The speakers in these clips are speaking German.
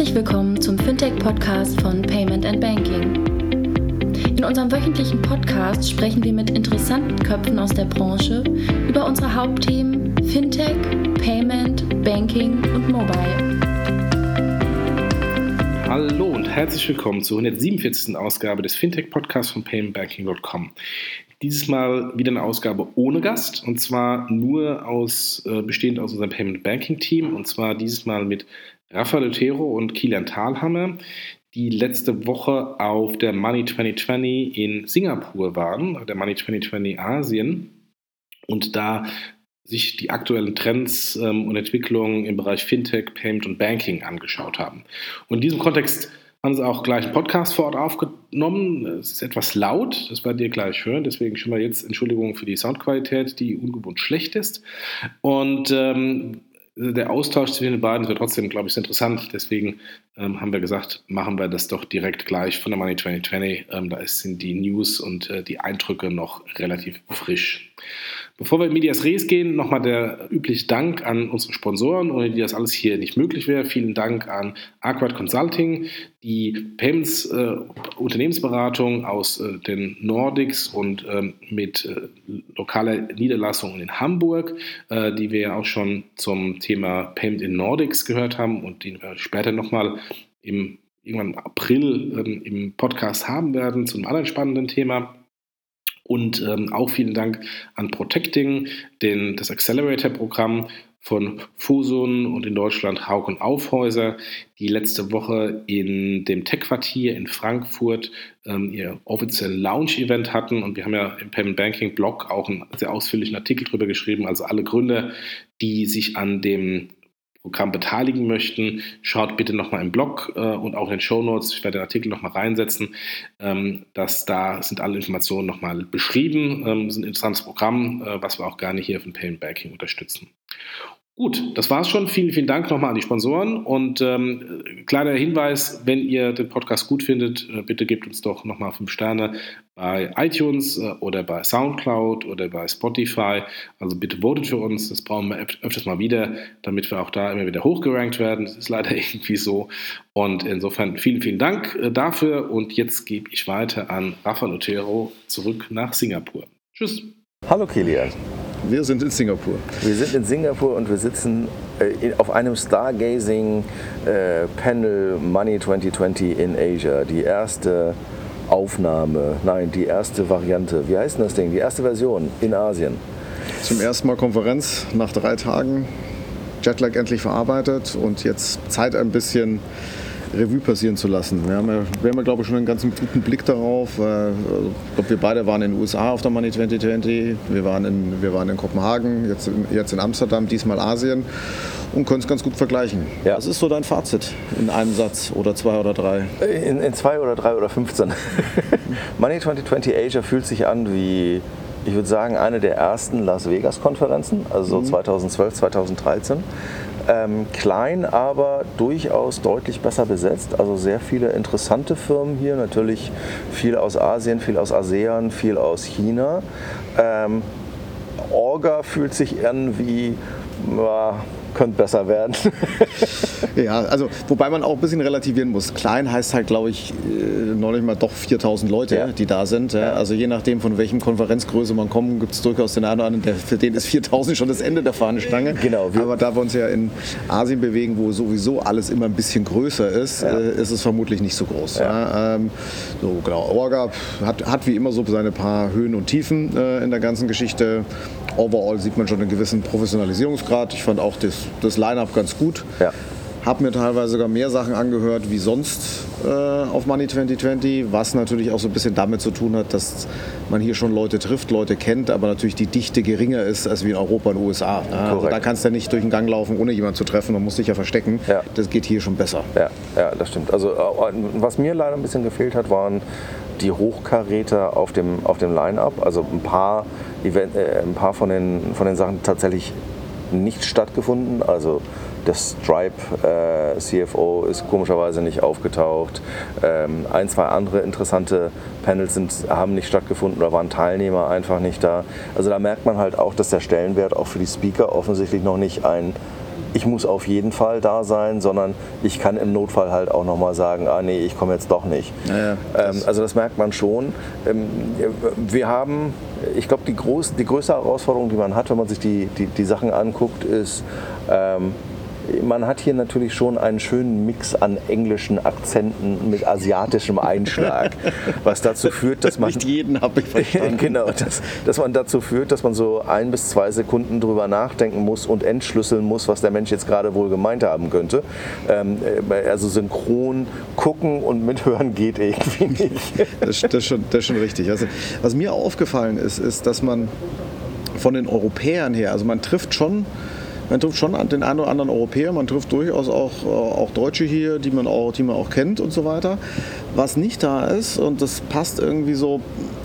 Herzlich willkommen zum Fintech-Podcast von Payment and Banking. In unserem wöchentlichen Podcast sprechen wir mit interessanten Köpfen aus der Branche über unsere Hauptthemen Fintech, Payment, Banking und Mobile. Hallo und herzlich willkommen zur 147. Ausgabe des Fintech-Podcasts von paymentbanking.com. Dieses Mal wieder eine Ausgabe ohne Gast und zwar nur aus, äh, bestehend aus unserem Payment Banking Team und zwar dieses Mal mit Rafael Otero und Kilian Thalhammer, die letzte Woche auf der Money 2020 in Singapur waren, der Money 2020 Asien und da sich die aktuellen Trends ähm, und Entwicklungen im Bereich Fintech, Payment und Banking angeschaut haben. Und in diesem Kontext haben sie auch gleich einen Podcast vor Ort aufgenommen. Es ist etwas laut, das werdet ihr gleich hören. Deswegen schon mal jetzt Entschuldigung für die Soundqualität, die ungewohnt schlecht ist. Und ähm, der Austausch zwischen den beiden ist trotzdem, glaube ich, interessant. Deswegen ähm, haben wir gesagt, machen wir das doch direkt gleich von der Money 2020. Ähm, da sind die News und äh, die Eindrücke noch relativ frisch. Bevor wir in Medias Res gehen, nochmal der übliche Dank an unsere Sponsoren, ohne die das alles hier nicht möglich wäre. Vielen Dank an Arquad Consulting, die Payments äh, Unternehmensberatung aus äh, den Nordics und ähm, mit äh, lokaler Niederlassung in Hamburg, äh, die wir ja auch schon zum Thema Payment in Nordics gehört haben und die wir später nochmal im irgendwann im April ähm, im Podcast haben werden zu einem anderen spannenden Thema. Und ähm, auch vielen Dank an Protecting, den, das Accelerator-Programm von Fusun und in Deutschland Haug und Aufhäuser, die letzte Woche in dem Tech-Quartier in Frankfurt ähm, ihr offiziellen Launch-Event hatten. Und wir haben ja im Payment Banking Blog auch einen sehr ausführlichen Artikel darüber geschrieben. Also alle Gründe, die sich an dem Programm beteiligen möchten, schaut bitte nochmal im Blog äh, und auch in den Show Notes. Ich werde den Artikel nochmal reinsetzen. Ähm, dass da sind alle Informationen nochmal beschrieben. Ähm, das ist ein interessantes Programm, äh, was wir auch gerne hier von Payment Banking unterstützen. Gut, das war's schon. Vielen, vielen Dank nochmal an die Sponsoren. Und ähm, kleiner Hinweis, wenn ihr den Podcast gut findet, äh, bitte gebt uns doch nochmal fünf Sterne bei iTunes äh, oder bei Soundcloud oder bei Spotify. Also bitte votet für uns. Das brauchen wir öf öfters mal wieder, damit wir auch da immer wieder hochgerankt werden. Das ist leider irgendwie so. Und insofern vielen, vielen Dank äh, dafür. Und jetzt gebe ich weiter an Rafael Otero zurück nach Singapur. Tschüss. Hallo Kilian. Wir sind in Singapur. Wir sind in Singapur und wir sitzen äh, auf einem Stargazing äh, Panel Money 2020 in Asia. Die erste Aufnahme, nein, die erste Variante. Wie heißt denn das Ding? Die erste Version in Asien. Zum ersten Mal Konferenz nach drei Tagen. Jetlag endlich verarbeitet und jetzt Zeit ein bisschen Revue passieren zu lassen. Wir haben ja, wir haben ja glaube ich, schon einen ganz guten Blick darauf. Äh, ich glaube, wir beide waren in den USA auf der Money 2020. Wir waren in, wir waren in Kopenhagen, jetzt in, jetzt in Amsterdam, diesmal Asien und können es ganz gut vergleichen. Ja. Was ist so dein Fazit in einem Satz oder zwei oder drei? In, in zwei oder drei oder 15. Money 2020 Asia fühlt sich an wie ich würde sagen, eine der ersten Las Vegas-Konferenzen, also mhm. 2012, 2013. Ähm, klein, aber durchaus deutlich besser besetzt. Also sehr viele interessante Firmen hier. Natürlich viel aus Asien, viel aus ASEAN, viel aus China. Ähm, Orga fühlt sich an wie könnte besser werden. ja, also wobei man auch ein bisschen relativieren muss. Klein heißt halt, glaube ich, äh, noch nicht mal doch 4000 Leute, ja. die da sind. Ja. Also je nachdem, von welchem Konferenzgröße man kommt, gibt es durchaus den einen oder anderen, der, für den ist 4000 schon das Ende der Fahnenstange. Genau. Aber da wir uns ja in Asien bewegen, wo sowieso alles immer ein bisschen größer ist, ja. äh, ist es vermutlich nicht so groß. Ähm, so genau. Orga hat, hat wie immer so seine paar Höhen und Tiefen äh, in der ganzen Geschichte. Overall sieht man schon einen gewissen Professionalisierungsgrad. Ich fand auch das das Line-Up ganz gut. Ja. Habe mir teilweise sogar mehr Sachen angehört wie sonst äh, auf Money 2020, was natürlich auch so ein bisschen damit zu tun hat, dass man hier schon Leute trifft, Leute kennt, aber natürlich die Dichte geringer ist als wie in Europa und USA. Ja, also da kannst du ja nicht durch den Gang laufen, ohne jemanden zu treffen, man muss dich ja verstecken. Ja. Das geht hier schon besser. Ja, ja, das stimmt. Also äh, was mir leider ein bisschen gefehlt hat, waren die Hochkaräter auf dem, auf dem Line-Up. Also ein paar, Event, äh, ein paar von, den, von den Sachen tatsächlich nicht stattgefunden. Also der Stripe äh, CFO ist komischerweise nicht aufgetaucht. Ähm, ein, zwei andere interessante Panels sind, haben nicht stattgefunden oder waren Teilnehmer einfach nicht da. Also da merkt man halt auch, dass der Stellenwert auch für die Speaker offensichtlich noch nicht ein ich muss auf jeden Fall da sein, sondern ich kann im Notfall halt auch nochmal sagen, ah nee, ich komme jetzt doch nicht. Ja, ähm, also das merkt man schon. Ähm, wir haben, ich glaube, die, groß, die größte Herausforderung, die man hat, wenn man sich die, die, die Sachen anguckt, ist, ähm, man hat hier natürlich schon einen schönen Mix an englischen Akzenten mit asiatischem Einschlag, was dazu führt, dass man Nicht jeden habe ich verstanden. genau, dass, dass man dazu führt, dass man so ein bis zwei Sekunden drüber nachdenken muss und entschlüsseln muss, was der Mensch jetzt gerade wohl gemeint haben könnte. Ähm, äh, also synchron gucken und mithören geht irgendwie nicht. Das, das, ist schon, das ist schon richtig. Also, was mir aufgefallen ist, ist, dass man von den Europäern her, also man trifft schon man trifft schon den einen oder anderen Europäer, man trifft durchaus auch, äh, auch Deutsche hier, die man auch, die man auch kennt und so weiter. Was nicht da ist, und das passt irgendwie so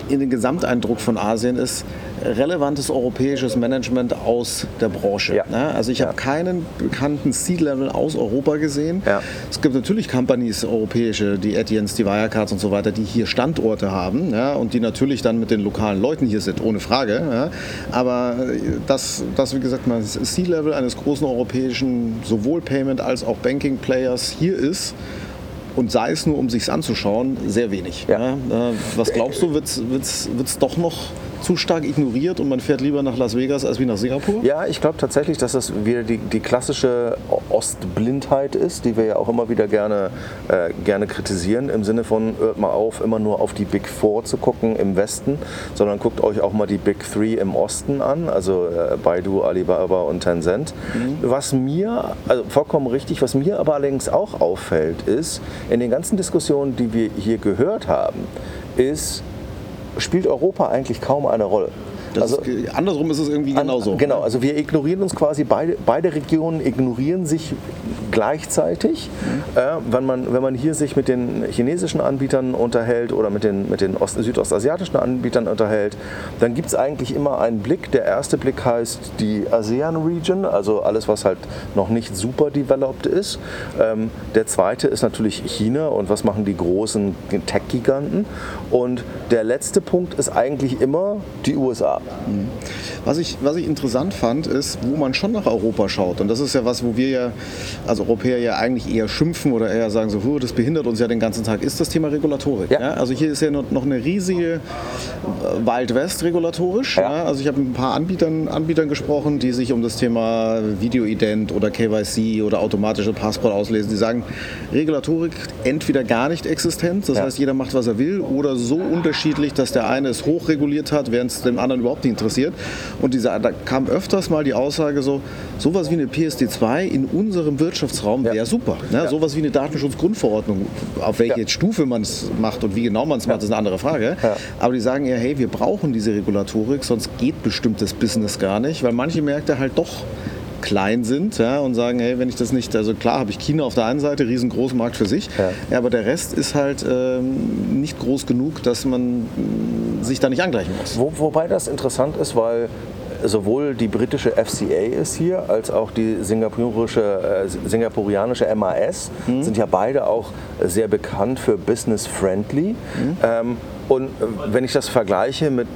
in den Gesamteindruck von Asien, ist, relevantes europäisches Management aus der Branche. Ja. Ja, also ich Ja. habe keinen bekannten C-Level aus Europa gesehen. Ja. Es gibt natürlich Companies, europäische, die Etiens, die Wirecards und so weiter, die hier Standorte haben ja, und die natürlich dann mit den lokalen Leuten hier sind, ohne Frage. Ja. Aber das, das, wie gesagt, mal das C-Level eines großen europäischen sowohl Payment als auch Banking-Players hier ist, und sei es nur, um sich anzuschauen, sehr wenig. Ja. Ja. Äh, Was glaubst du, wird es doch noch zu stark ignoriert und man fährt lieber nach Las Vegas als wie nach Singapur? Ja, ich glaube tatsächlich, dass das wieder die, die klassische Ostblindheit ist, die wir ja auch immer wieder gerne, äh, gerne kritisieren, im Sinne von, hört mal auf, immer nur auf die Big Four zu gucken im Westen, sondern guckt euch auch mal die Big Three im Osten an, also äh, Baidu, Alibaba und Tencent. Was mir, also vollkommen richtig, was mir aber allerdings auch auffällt, ist, in den ganzen Diskussionen, die wir hier gehört haben, ist, spielt Europa eigentlich kaum eine Rolle. Also- ist, andersrum ist es irgendwie an- genauso. Genau, also wir ignorieren uns quasi, beide, beide Regionen ignorieren sich gleichzeitig. Mhm. Äh, wenn, man, wenn man hier sich mit den chinesischen Anbietern unterhält oder mit den, mit den Ost südostasiatischen Anbietern unterhält, dann gibt es eigentlich immer einen Blick. Der erste Blick heißt die ASEAN-Region, also alles, was halt noch nicht super developed ist. Ähm, der zweite ist natürlich China und was machen die großen Tech-Giganten. Und der letzte Punkt ist eigentlich immer die USA. 嗯。Was ich, was ich interessant fand, ist, wo man schon nach Europa schaut. Und das ist ja was, wo wir ja als Europäer ja eigentlich eher schimpfen oder eher sagen, so, "Huh, das behindert uns ja den ganzen Tag, ist das Thema Regulatorik. Ja. Ja. Also hier ist ja noch eine riesige äh, Wild West regulatorisch. Ja. Also ich habe mit ein paar Anbietern, Anbietern gesprochen, die sich um das Thema Videoident oder KYC oder automatische Passport auslesen. Die sagen, Regulatorik entweder gar nicht existent, das heißt, jeder macht, was er will, oder so unterschiedlich, dass der eine es hochreguliert hat, während es dem anderen überhaupt nicht interessiert. Und diese, da kam öfters mal die Aussage so, sowas wie eine PSD2 in unserem Wirtschaftsraum wäre Ja. super. Ne? Ja. Sowas wie eine Datenschutzgrundverordnung, auf welche Ja. Stufe man es macht und wie genau man es macht, ist eine andere Frage. Aber die sagen ja, hey, wir brauchen diese Regulatorik, sonst geht bestimmtes Business gar nicht, weil manche Märkte halt doch klein sind ja, und sagen, hey, wenn ich das nicht, also klar habe ich China auf der einen Seite, riesengroßer Markt für sich, Ja. aber der Rest ist halt ähm, nicht groß genug, dass man mh, sich da nicht angleichen muss. Wo, wobei das interessant ist, weil sowohl die britische FCA ist hier, als auch die singapurische, äh, singapurianische MAS sind ja beide auch sehr bekannt für Business Friendly. Ähm, und äh, wenn ich das vergleiche mit,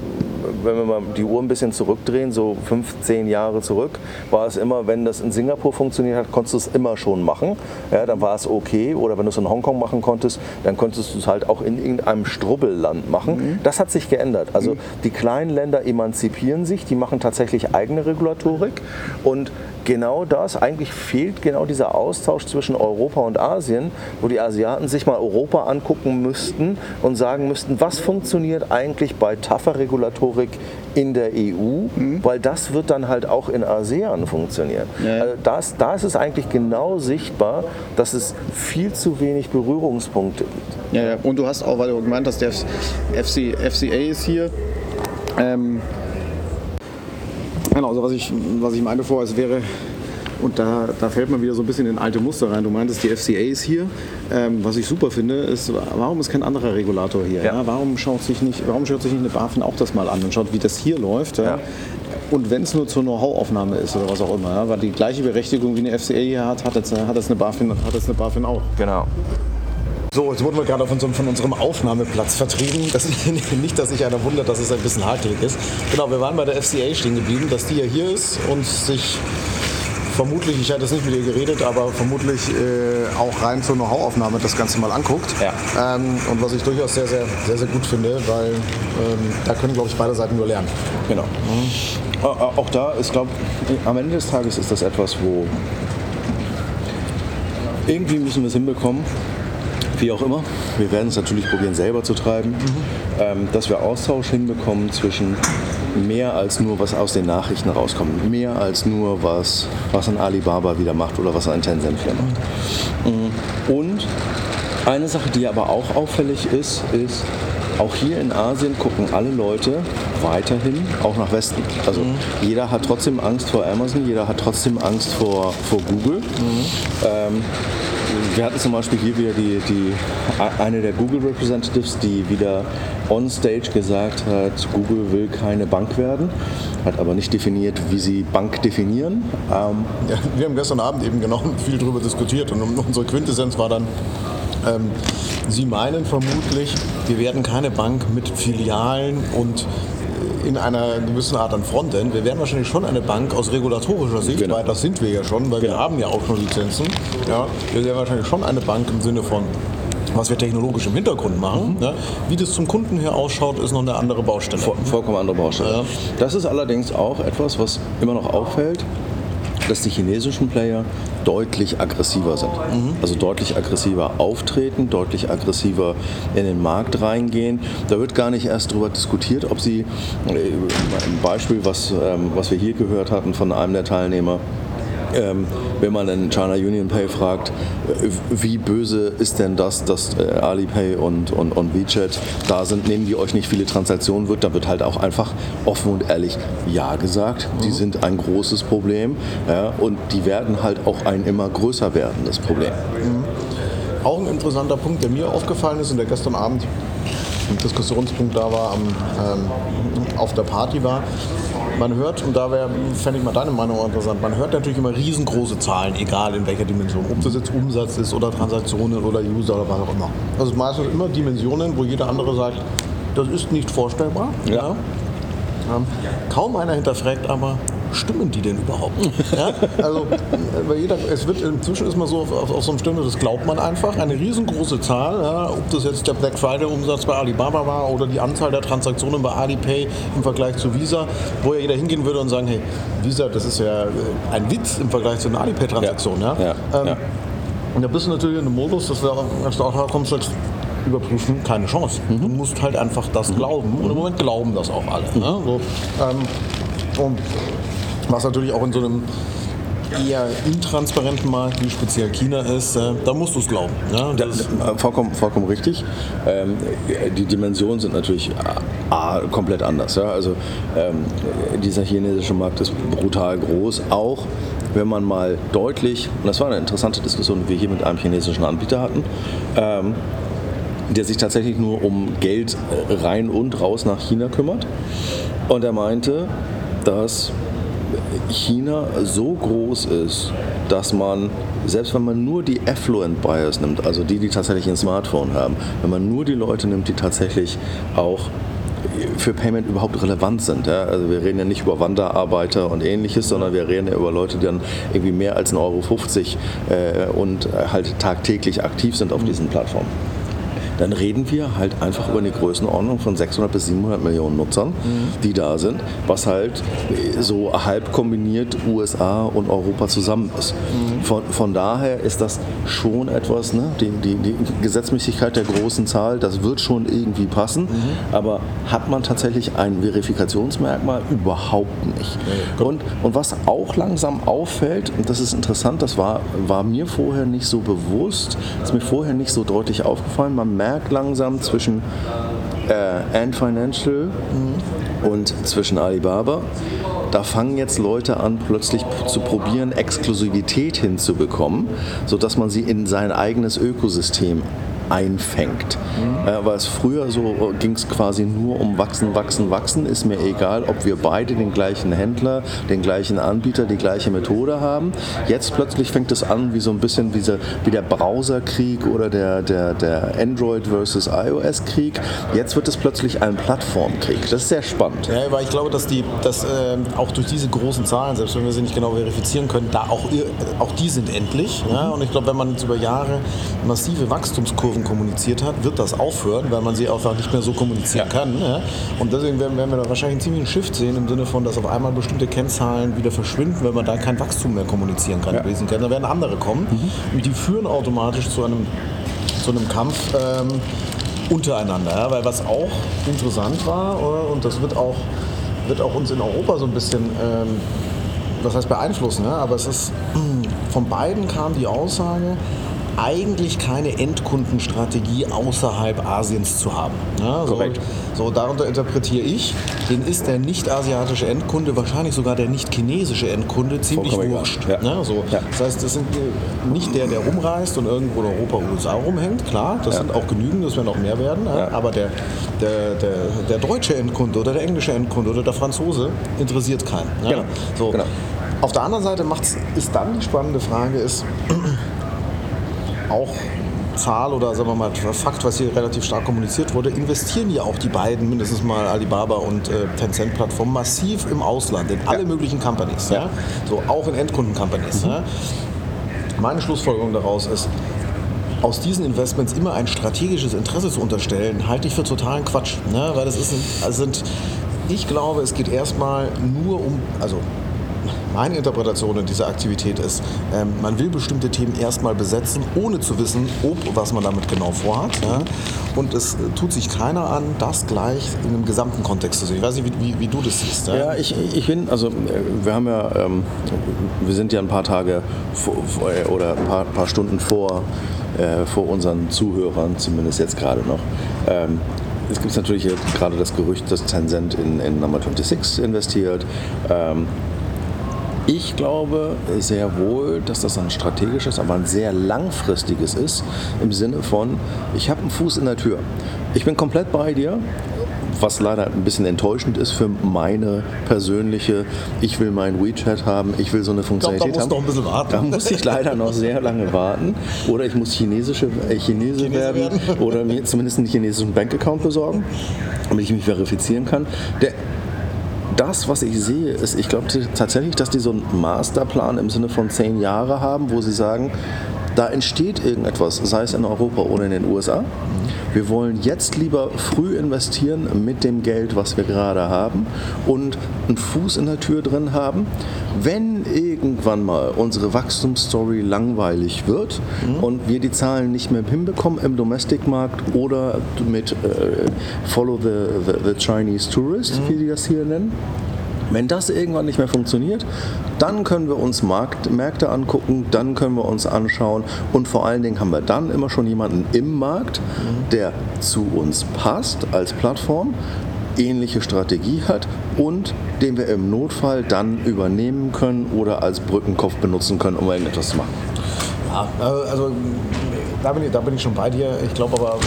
wenn wir mal die Uhr ein bisschen zurückdrehen, so 15 Jahre zurück, war es immer, wenn das in Singapur funktioniert hat, konntest du es immer schon machen. Ja, dann war es okay. Oder wenn du es in Hongkong machen konntest, dann konntest du es halt auch in irgendeinem Strubbelland machen. Das hat sich geändert. Also die kleinen Länder emanzipieren sich, die machen tatsächlich eigene Regulatorik. Und genau das, eigentlich fehlt genau dieser Austausch zwischen Europa und Asien, wo die Asiaten sich mal Europa angucken müssten und sagen müssten, was funktioniert eigentlich bei tougher Regulatorik in der EU, weil das wird dann halt auch in ASEAN funktionieren. Ja. Also das, da ist es eigentlich genau sichtbar, dass es viel zu wenig Berührungspunkte gibt. Ja, ja. Und du hast auch, weil du gemeint hast, der FC, FCA ist hier. Ähm, genau, also was ich, was ich meinte vorher, es wäre, und da, da fällt man wieder so ein bisschen in alte Muster rein. Du meintest, die FCA ist hier. Ähm, was ich super finde, ist, warum ist kein anderer Regulator hier? Ja. Ja. Warum, schaut sich nicht, warum schaut sich nicht eine BaFin auch das mal an und schaut, wie das hier läuft? Ja? Und wenn es nur zur Know-how-Aufnahme ist oder was auch immer, weil die gleiche Berechtigung wie eine FCA hier hat, hat jetzt, hat jetzt eine BaFin, hat jetzt eine BaFin auch. Genau. So, jetzt wurden wir gerade von, unserem- von unserem Aufnahmeplatz vertrieben. Das nicht, dass sich einer wundert, dass es ein bisschen hakelig ist. Genau, wir waren bei der FCA stehen geblieben, dass die ja hier ist und sich vermutlich, ich hätte es nicht mit dir geredet, aber vermutlich äh, auch rein zur Know-how-Aufnahme das Ganze mal anguckt. Ja. Ähm, und was ich durchaus sehr, sehr, sehr, sehr gut finde, weil ähm, da können, glaube ich, beide Seiten nur lernen. Genau. Mhm. Auch da ist, glaube am Ende des Tages ist das etwas, wo irgendwie müssen wir es hinbekommen, wie auch immer. Wir werden es natürlich probieren, selber zu treiben, ähm, dass wir Austausch hinbekommen zwischen mehr als nur, was aus den Nachrichten rauskommt, mehr als nur, was, was ein Alibaba wieder macht oder was ein Tencent wieder macht. Mhm. Und eine Sache, die aber auch auffällig ist, ist, auch hier in Asien gucken alle Leute weiterhin auch nach Westen. Also jeder hat trotzdem Angst vor Amazon, jeder hat trotzdem Angst vor, vor Google. Ähm, wir hatten zum Beispiel hier wieder die, die, eine der Google Representatives, die wieder on stage gesagt hat, Google will keine Bank werden, hat aber nicht definiert, wie sie Bank definieren. Ähm, Ja, wir haben gestern Abend eben genau viel darüber diskutiert und unsere Quintessenz war dann, ähm, Sie meinen vermutlich, wir werden keine Bank mit Filialen und in einer gewissen Art an Frontend. Wir werden wahrscheinlich schon eine Bank aus regulatorischer Sicht, Genau. weil das sind wir ja schon, weil wir haben ja auch schon Lizenzen. Ja, wir werden wahrscheinlich schon eine Bank im Sinne von was wir technologisch im Hintergrund machen. Ja, wie das zum Kunden her ausschaut, ist noch eine andere Baustelle. Voll- vollkommen andere Baustelle. Ja. Das ist allerdings auch etwas, was immer noch auffällt, dass die chinesischen Player deutlich aggressiver sind. Also deutlich aggressiver auftreten, deutlich aggressiver in den Markt reingehen. Da wird gar nicht erst darüber diskutiert, ob sie, äh, ein Beispiel, was, ähm, was wir hier gehört hatten von einem der Teilnehmer, ähm, wenn man in China Union Pay fragt, äh, wie böse ist denn das, dass äh, Alipay und, und, und WeChat da sind, nehmen die euch nicht viele Transaktionen wird, da wird halt auch einfach offen und ehrlich Ja gesagt. Die sind ein großes Problem ja, und die werden halt auch ein immer größer werdendes Problem. Auch ein interessanter Punkt, der mir aufgefallen ist und der gestern Abend Diskussionspunkt da war, am, ähm, auf der Party war. Man hört, und da wäre, fände ich mal deine Meinung interessant, man hört natürlich immer riesengroße Zahlen, egal in welcher Dimension. Ob das jetzt Umsatz ist oder Transaktionen oder User oder was auch immer. Also meistens immer Dimensionen, wo jeder andere sagt, das ist nicht vorstellbar. Ja. Ähm, kaum einer hinterfragt aber, stimmen die denn überhaupt? ja? Also, jeder, es wird inzwischen ist man so auf, auf, auf so einem Stimme, das glaubt man einfach. Eine riesengroße Zahl, ja, ob das jetzt der Black Friday Umsatz bei Alibaba war oder die Anzahl der Transaktionen bei Alipay im Vergleich zu Visa, wo ja jeder hingehen würde und sagen, hey, Visa, das ist ja äh, ein Witz im Vergleich zu einer Alipay-Transaktion. Ja. Ja, Ähm, und da bist du natürlich in einem Modus, dass du, auch herkommst, sagst, überprüfen, keine Chance. Du musst halt einfach das glauben. Und im Moment glauben das auch alle. Ne? So, ähm, und was natürlich auch in so einem eher intransparenten Markt, wie speziell China ist, äh, da musst du es glauben. Ne? Das, Äh, Vollkommen, vollkommen richtig. Ähm, die Dimensionen sind natürlich A, komplett anders. Ja? Also ähm, dieser chinesische Markt ist brutal groß, auch wenn man mal deutlich, und das war eine interessante Diskussion, die wir hier mit einem chinesischen Anbieter hatten, ähm, der sich tatsächlich nur um Geld äh, rein und raus nach China kümmert. Und er meinte, dass China so groß ist, dass man, selbst wenn man nur die Affluent Buyers nimmt, also die, die tatsächlich ein Smartphone haben, wenn man nur die Leute nimmt, die tatsächlich auch für Payment überhaupt relevant sind. Ja? Also wir reden ja nicht über Wanderarbeiter und ähnliches, sondern wir reden ja über Leute, die dann irgendwie mehr als 1,50 Euro äh, und halt tagtäglich aktiv sind auf diesen Plattformen dann reden wir halt einfach über eine Größenordnung von 600 bis 700 Millionen Nutzern, die da sind, was halt so halb kombiniert USA und Europa zusammen ist. Von, von daher ist das schon etwas, ne? die, die, die Gesetzmäßigkeit der großen Zahl, das wird schon irgendwie passen, aber hat man tatsächlich ein Verifikationsmerkmal? Überhaupt nicht. Und, und was auch langsam auffällt, und das ist interessant, das war, war mir vorher nicht so bewusst, ist mir vorher nicht so deutlich aufgefallen, man merkt langsam zwischen äh, Ant Financial und zwischen Alibaba, da fangen jetzt Leute an, plötzlich zu probieren, Exklusivität hinzubekommen, sodass man sie in sein eigenes Ökosystem einfängt. Mhm. Äh, weil es früher so ging es quasi nur um wachsen, wachsen, wachsen. Ist mir egal, ob wir beide den gleichen Händler, den gleichen Anbieter, die gleiche Methode haben. Jetzt plötzlich fängt es an wie so ein bisschen wie, so, wie der Browserkrieg oder der, der, der Android versus iOS-Krieg. Jetzt wird es plötzlich ein Plattformkrieg. Das ist sehr spannend. Ja, weil ich glaube, dass, die, dass äh, auch durch diese großen Zahlen, selbst wenn wir sie nicht genau verifizieren können, da auch, auch die sind endlich. Mhm. Ja? Und ich glaube, wenn man jetzt über Jahre massive Wachstumskurven kommuniziert hat, wird das aufhören, weil man sie einfach nicht mehr so kommunizieren ja. kann. Ja? Und deswegen werden, werden wir da wahrscheinlich einen ziemlichen Shift sehen im Sinne von, dass auf einmal bestimmte Kennzahlen wieder verschwinden, wenn man da kein Wachstum mehr kommunizieren kann. Ja. Da werden andere kommen mhm. und die führen automatisch zu einem, zu einem Kampf. Ähm, untereinander. Ja? Weil was auch interessant war, und das wird auch, wird auch uns in Europa so ein bisschen, ähm, was heißt beeinflussen, ja? aber es ist, von beiden kam die Aussage, eigentlich keine Endkundenstrategie außerhalb Asiens zu haben. Ja, so, so, darunter interpretiere ich, den ist der nicht-asiatische Endkunde, wahrscheinlich sogar der nicht-chinesische Endkunde, ziemlich Vollkommen wurscht. Ja. Ja, so. Das heißt, das sind nicht der, der rumreist und irgendwo in Europa, USA rumhängt, klar, das sind auch genügend, das werden auch mehr werden, aber der, der, der, der deutsche Endkunde oder der englische Endkunde oder der Franzose interessiert keinen. Genau. So. Genau. Auf der anderen Seite macht's, ist dann die spannende Frage, ist, auch Zahl oder sagen wir mal Fakt, was hier relativ stark kommuniziert wurde, investieren ja auch die beiden, mindestens mal Alibaba und äh, Tencent-Plattformen, massiv im Ausland, in alle möglichen Companies. Ja. ja. So auch in Endkunden-Companies. Mhm. Ja. Meine Schlussfolgerung daraus ist, aus diesen Investments immer ein strategisches Interesse zu unterstellen, halte ich für totalen Quatsch. Ne? Weil das ist ein, also sind, ich glaube, es geht erstmal nur um, also meine Interpretation in dieser Aktivität ist, ähm, man will bestimmte Themen erstmal besetzen, ohne zu wissen, ob was man damit genau vorhat. Ja? Und es äh, tut sich keiner an, das gleich in einem gesamten Kontext zu sehen. Ich weiß nicht, wie, wie, wie du das siehst. Ja, ja ich, ich bin, also äh, wir haben ja, ähm, wir sind ja ein paar Tage vor, äh, oder ein paar, paar Stunden vor, äh, vor unseren Zuhörern, zumindest jetzt gerade noch. Ähm, es gibt natürlich gerade das Gerücht, dass Tencent in, in Number 26 investiert. Ähm, ich glaube sehr wohl, dass das ein strategisches, aber ein sehr langfristiges ist, im Sinne von, ich habe einen Fuß in der Tür. Ich bin komplett bei dir, was leider ein bisschen enttäuschend ist für meine persönliche, ich will meinen WeChat haben, ich will so eine Funktionalität ich glaub, da haben. Noch ein bisschen warten. Da muss ich leider noch sehr lange warten. Oder ich muss chinesische, äh, Chinese, Chinese werden, werden oder mir zumindest einen chinesischen Bankaccount besorgen, damit ich mich verifizieren kann. Der das, was ich sehe, ist, ich glaube tatsächlich, dass die so einen Masterplan im Sinne von zehn Jahre haben, wo sie sagen, da entsteht irgendetwas, sei es in Europa oder in den USA. Wir wollen jetzt lieber früh investieren mit dem Geld, was wir gerade haben und einen Fuß in der Tür drin haben. Wenn irgendwann mal unsere Wachstumsstory langweilig wird mhm. und wir die Zahlen nicht mehr hinbekommen im Domestic-Markt oder mit äh, Follow the, the, the, Chinese Tourist, mhm. wie die das hier nennen, wenn das irgendwann nicht mehr funktioniert, dann können wir uns Markt, Märkte angucken, dann können wir uns anschauen und vor allen Dingen haben wir dann immer schon jemanden im Markt, der zu uns passt als Plattform, ähnliche Strategie hat und den wir im Notfall dann übernehmen können oder als Brückenkopf benutzen können, um irgendetwas zu machen. Ja, also da bin ich, da bin ich schon bei dir. Ich glaube aber,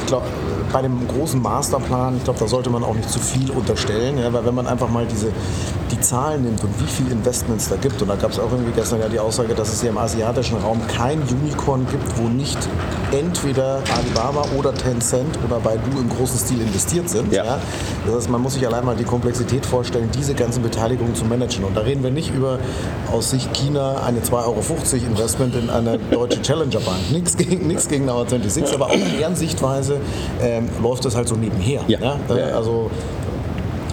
ich glaube, bei dem großen Masterplan, ich glaube, da sollte man auch nicht zu viel unterstellen, ja, weil wenn man einfach mal diese, die Zahlen nimmt und wie viele Investments da gibt, und da gab es auch irgendwie gestern ja die Aussage, dass es hier im asiatischen Raum kein Unicorn gibt, wo nicht entweder Alibaba oder Tencent oder Baidu im großen Stil investiert sind. Ja. ja. Das heißt, man muss sich allein mal die Komplexität vorstellen, diese ganzen Beteiligungen zu managen. Und da reden wir nicht über aus Sicht China eine 2,50 Euro Investment in eine deutsche Challenger Bank. Nichts gegen, nichts gegen Our 26, aber auch in deren Sichtweise ähm, läuft das halt so nebenher. Ja. ja? Also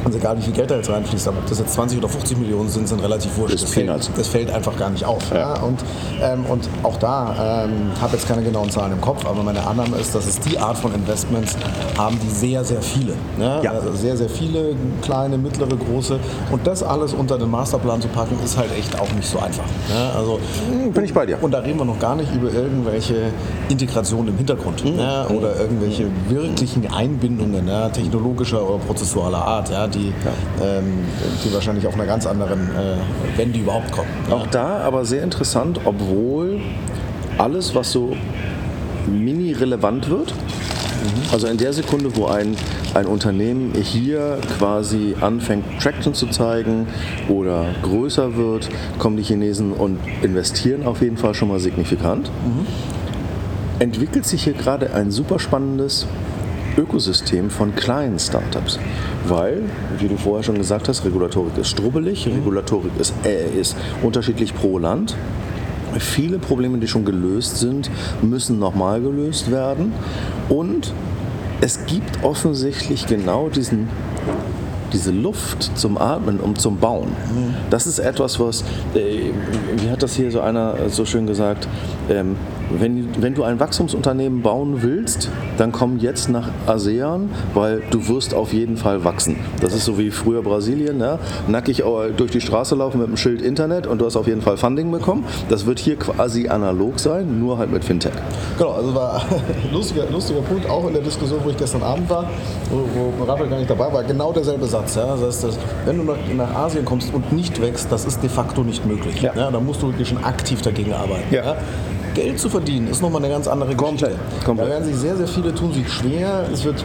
Ganz egal, wie viel Geld da jetzt reinfließt, aber ob das jetzt 20 oder 50 Millionen sind, sind relativ wurscht. Das, das, fällt, das fällt, einfach gar nicht auf. Ja. Ja? Und, ähm, und auch da, ähm, habe jetzt keine genauen Zahlen im Kopf, aber meine Annahme ist, dass es die Art von Investments haben, die sehr, sehr viele. Ne? Ja. Also sehr, sehr viele, kleine, mittlere, große. Und das alles unter den Masterplan zu packen, ist halt echt auch nicht so einfach. Ne? Also, hm, Bin ich bei dir. Und da reden wir noch gar nicht über irgendwelche Integrationen im Hintergrund mhm. ne? oder irgendwelche wirklichen Einbindungen technologischer oder prozessualer Art. Ja? Die, ja. ähm, die wahrscheinlich auf einer ganz anderen, äh, wenn die überhaupt kommen. Ja. Auch da aber sehr interessant, obwohl alles, was so mini-relevant wird. Also in der Sekunde, wo ein, ein Unternehmen hier quasi anfängt, Traction zu zeigen oder größer wird, kommen die Chinesen und investieren auf jeden Fall schon mal signifikant. Entwickelt sich hier gerade ein super spannendes Ökosystem von kleinen Startups. Weil, wie du vorher schon gesagt hast, Regulatorik ist strubbelig, Regulatorik ist, äh, ist unterschiedlich pro Land. Viele Probleme, die schon gelöst sind, müssen nochmal gelöst werden. Und es gibt offensichtlich genau diesen, diese Luft zum Atmen und zum Bauen. Das ist etwas, was, äh, wie hat das hier so einer so schön gesagt, ähm, wenn, wenn du ein Wachstumsunternehmen bauen willst, dann komm jetzt nach ASEAN, weil du wirst auf jeden Fall wachsen. Das ist so wie früher Brasilien, ne? nackig durch die Straße laufen mit dem Schild Internet und du hast auf jeden Fall Funding bekommen. Das wird hier quasi analog sein, nur halt mit Fintech. Genau, also war ein lustiger, lustiger Punkt, auch in der Diskussion, wo ich gestern Abend war, wo, wo Raphael gar nicht dabei war, genau derselbe Satz. Ja? Das heißt, dass, wenn du nach, nach Asien kommst und nicht wächst, das ist de facto nicht möglich. Ja. Ja? Da musst du wirklich schon aktiv dagegen arbeiten. Ja. Geld zu verdienen ist nochmal eine ganz andere Komplett, Geschichte. komplett. Da werden sich sehr, sehr viele tun sich schwer. Es wird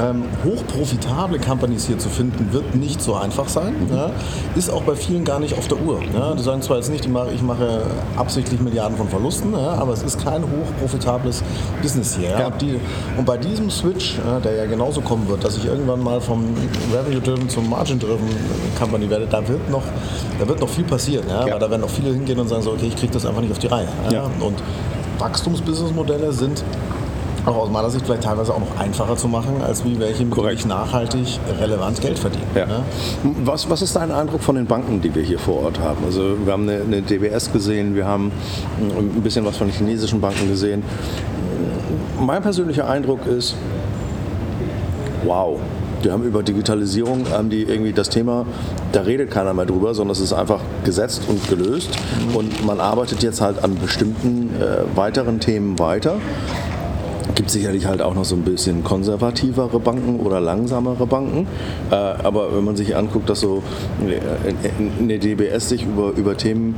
ähm, hochprofitable Companies hier zu finden, wird nicht so einfach sein. Mhm. Ja. Ist auch bei vielen gar nicht auf der Uhr. Ja. Die sagen zwar jetzt nicht, ich mache, ich mache absichtlich Milliarden von Verlusten, ja, aber es ist kein hochprofitables Business hier. Und, die, und bei diesem Switch, der ja genauso kommen wird, dass ich irgendwann mal vom Revenue-Driven zum Margin-Driven Company werde, da wird noch, da wird noch viel passieren. Weil da werden noch viele hingehen und sagen so, okay, ich kriege das einfach nicht auf die Reihe. Und Wachstumsbusinessmodelle sind auch aus meiner Sicht vielleicht teilweise auch noch einfacher zu machen, als wie welche, mit denen ich nachhaltig relevant Geld verdiene. Ja. ne? Was, was ist dein Eindruck von den Banken, die wir hier vor Ort haben? Also wir haben eine, eine DBS gesehen, wir haben ein bisschen was von den chinesischen Banken gesehen. Mein persönlicher Eindruck ist, wow, die haben über Digitalisierung, haben die irgendwie das Thema, da redet keiner mehr drüber, sondern es ist einfach gesetzt und gelöst und man arbeitet jetzt halt an bestimmten äh, weiteren Themen weiter. Gibt sicherlich halt auch noch so ein bisschen konservativere Banken oder langsamere Banken. Äh, aber wenn man sich anguckt, dass so äh, eine DBS sich über, über Themen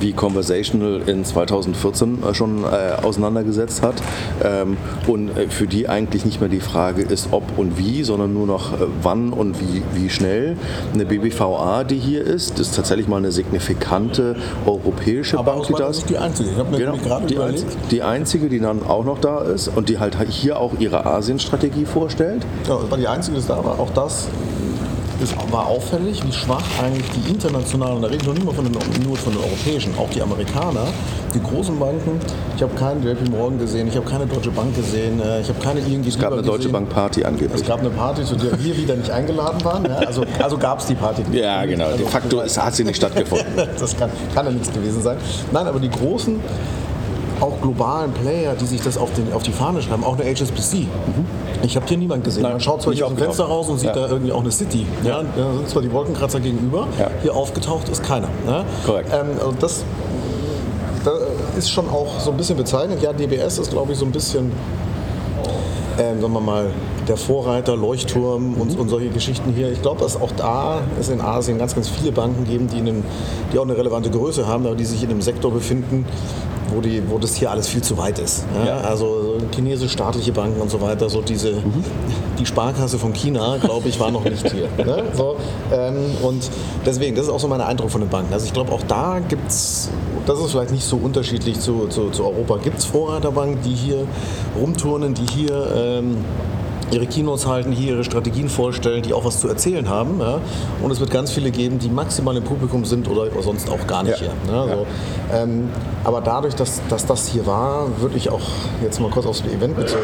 wie Conversational in 2014 äh, schon äh, auseinandergesetzt hat ähm, und äh, für die eigentlich nicht mehr die Frage ist, ob und wie, sondern nur noch äh, wann und wie, wie schnell. Eine BBVA, die hier ist, ist tatsächlich mal eine signifikante europäische Aber Bank, die meiner da ist. Sicht die einzige. Ich habe mir Genau, gerade die, überlegt, einzige, die einzige, die dann auch noch da ist und die halt hier auch ihre Asien-Strategie vorstellt. ja, das war die einzige, die da war. Auch das ist, war auffällig, wie schwach eigentlich die internationalen, da rede ich noch nicht mal von den, nur von den europäischen, auch die Amerikaner, die großen Banken. Ich habe keinen JP Morgan gesehen, ich habe keine Deutsche Bank gesehen, äh, ich habe keine ING Es gab eine Deutsche Bank Party Es angeblich. gab eine Party, zu der wir wieder nicht eingeladen waren. Ja, also also gab es die Party. nicht. Ja, genau. De Also- facto ist, hat sie nicht stattgefunden. das kann, kann ja nichts gewesen sein. Nein, aber die großen, auch globalen Player, die sich das auf, den, auf die Fahne schreiben, auch eine HSBC. Ich habe hier niemanden gesehen. Nein, Man schaut zwar nicht hier aus dem Fenster aufgetaucht. raus und sieht Ja. da irgendwie auch eine City. Ja. Da sind zwar die Wolkenkratzer gegenüber, Ja. hier aufgetaucht ist keiner. Ja. Korrekt. Ähm, also das, da ist schon auch so ein bisschen bezeichnend. Ja, DBS ist, glaube ich, so ein bisschen ähm, sagen wir mal, der Vorreiter, Leuchtturm und, und solche Geschichten hier. Ich glaube, dass auch da es in Asien ganz, ganz viele Banken geben, die, einen, die auch eine relevante Größe haben, aber die sich in einem Sektor befinden, wo, die, wo das hier alles viel zu weit ist. Ja? Ja. Also so chinesische staatliche Banken und so weiter, so diese, die Sparkasse von China, glaube ich, war noch nicht hier. Ne? So, ähm, und deswegen, das ist auch so mein Eindruck von den Banken. Also ich glaube, auch da gibt es, das ist vielleicht nicht so unterschiedlich zu, zu, zu Europa, gibt es Vorreiterbanken, die hier rumturnen, die hier ähm, ihre Keynotes halten, hier ihre Strategien vorstellen, die auch was zu erzählen haben. Ja? Und es wird ganz viele geben, die maximal im Publikum sind oder sonst auch gar nicht Ja. hier. Ne? So, ähm, aber dadurch, dass, dass das hier war, würde ich auch jetzt mal kurz aufs Event bezogen,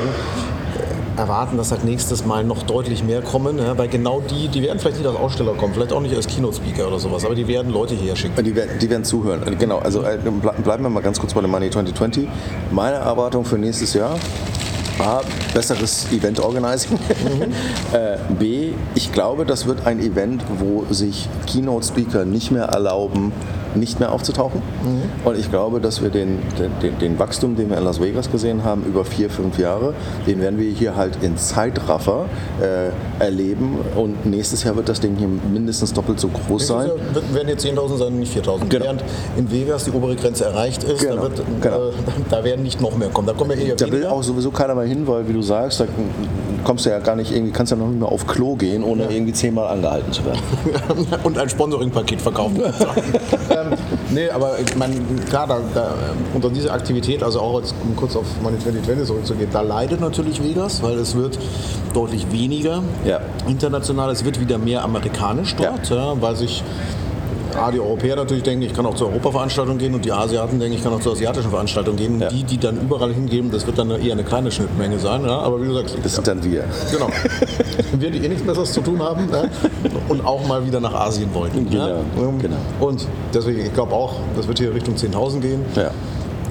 äh, erwarten, dass halt nächstes Mal noch deutlich mehr kommen, ja? weil genau die, die werden vielleicht nicht als Aussteller kommen, vielleicht auch nicht als Keynote-Speaker oder sowas, aber die werden Leute hierher schicken. Die werden, die werden zuhören. Genau, also äh, ble- bleiben wir mal ganz kurz bei dem Money 2020. Meine Erwartung für nächstes Jahr. A, besseres Event-Organizing. äh, B, ich glaube, das wird ein Event, wo sich Keynote-Speaker nicht mehr erlauben, nicht mehr aufzutauchen. Und ich glaube, dass wir den, den, den Wachstum, den wir in Las Vegas gesehen haben, über vier, fünf Jahre, den werden wir hier halt in Zeitraffer äh, erleben. Und nächstes Jahr wird das Ding hier mindestens doppelt so groß sein. Jahr werden jetzt 10.000 sein, nicht 4.000. Genau. Während in Vegas die obere Grenze erreicht ist, Genau, da, wird, genau. äh, da werden nicht noch mehr kommen. Da kommen ja eher Da will weniger. auch sowieso keiner mehr hin, weil wie du sagst, da kommst du ja gar nicht irgendwie, kannst ja noch nicht mehr auf Klo gehen, ohne irgendwie zehnmal angehalten zu werden. und ein Sponsoring-Paket verkaufen. ähm, nee, aber ich meine, klar, da, da, äh, unter dieser Aktivität, also auch jetzt um kurz auf meine 2020 zurückzugehen, da leidet natürlich Vegas, weil es wird deutlich weniger Ja. international, es wird wieder mehr amerikanisch dort, ja. weil sich A, die Europäer natürlich denken, ich kann auch zur Europaveranstaltung gehen und die Asiaten denken, ich kann auch zur asiatischen Veranstaltung gehen. Ja. Die, die dann überall hingeben, das wird dann eher eine kleine Schnittmenge sein. Ja? Aber wie du sagst, Das sind dann wir. Genau. Wir, die eh nichts Besseres zu tun haben ne? und auch mal wieder nach Asien wollten. Genau? Ähm, genau. Und deswegen, ich glaube auch, das wird hier Richtung 10.000 gehen. Ja.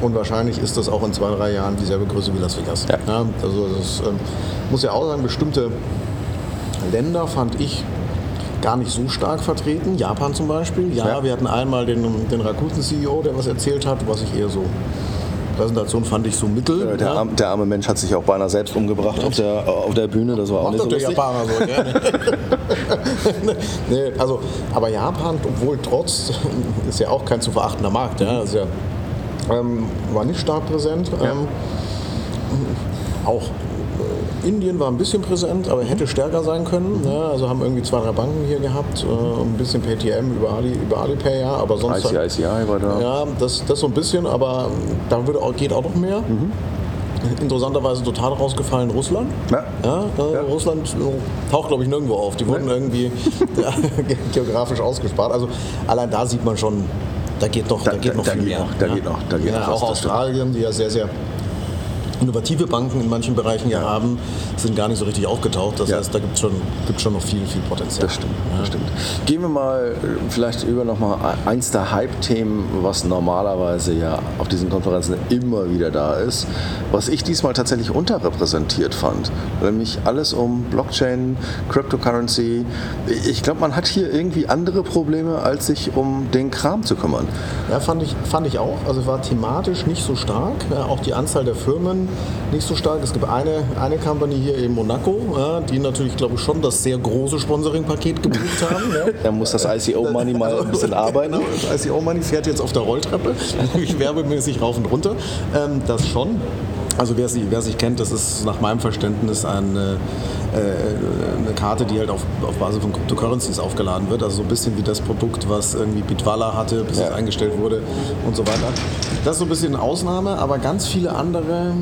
Und wahrscheinlich ist das auch in zwei, drei Jahren dieselbe Größe wie Las Vegas. Ja. also das ähm, muss ja auch sagen, bestimmte Länder fand ich gar nicht so stark vertreten. Japan zum Beispiel. Ja, Ja. wir hatten einmal den, den Rakuten-CEO, der was erzählt hat, was ich eher so Präsentation fand ich so mittel. Der, ja. arm, der arme Mensch hat sich auch beinahe selbst umgebracht auf der, auf der Bühne, das war auch Macht nicht so der lustig. Japaner so gerne. nee, also, aber Japan, obwohl trotz, ist ja auch kein zu verachtender Markt, ja, ja, ähm, war nicht stark präsent. Ähm, auch Indien war ein bisschen präsent, aber hätte stärker sein können. Ne? Also haben irgendwie zwei, drei Banken hier gehabt, äh, ein bisschen PayTM über, Ali, über Alipay, ja, aber sonst. ICICI war da. Ja, das, das so ein bisschen, aber da würde geht auch noch mehr. Interessanterweise total rausgefallen Russland. Ja. Ja, äh, Russland äh, taucht, glaube ich, nirgendwo auf. Die wurden irgendwie ja, ge- geografisch ausgespart. Also allein da sieht man schon, da geht noch, da, Da- geht da- noch da viel geht mehr. noch, da geht noch, da geht ja, noch auch. Australien, die ja sehr, sehr innovative Banken in manchen Bereichen ja haben, sind gar nicht so richtig aufgetaucht. Das Ja. heißt, da gibt es schon, gibt's schon noch viel, viel Potenzial. Das stimmt, das stimmt. Gehen wir mal äh, vielleicht über nochmal eins der Hype-Themen, was normalerweise ja auf diesen Konferenzen immer wieder da ist, was ich diesmal tatsächlich unterrepräsentiert fand. Nämlich alles um Blockchain, Cryptocurrency. Ich glaube, man hat hier irgendwie andere Probleme, als sich um den Kram zu kümmern. Ja, fand ich, fand ich auch. Also war thematisch nicht so stark. Ja, auch die Anzahl der Firmen nicht so stark. Es gibt eine, eine Company hier in Monaco, ja, die natürlich, glaube ich, schon das sehr große Sponsoring-Paket gebucht haben. Ja. Da muss das ICO-Money mal ein bisschen arbeiten. Genau, das ICO Money fährt jetzt auf der Rolltreppe, nämlich werbemäßig rauf und runter. Ähm, das schon. Also wer sich, wer sich kennt, das ist nach meinem Verständnis eine, äh, eine Karte, die halt auf, auf Basis von Cryptocurrencies aufgeladen wird. Also so ein bisschen wie das Produkt, was irgendwie Bitwala hatte, bis Ja. es eingestellt wurde und so weiter. Das ist so ein bisschen eine Ausnahme, aber ganz viele andere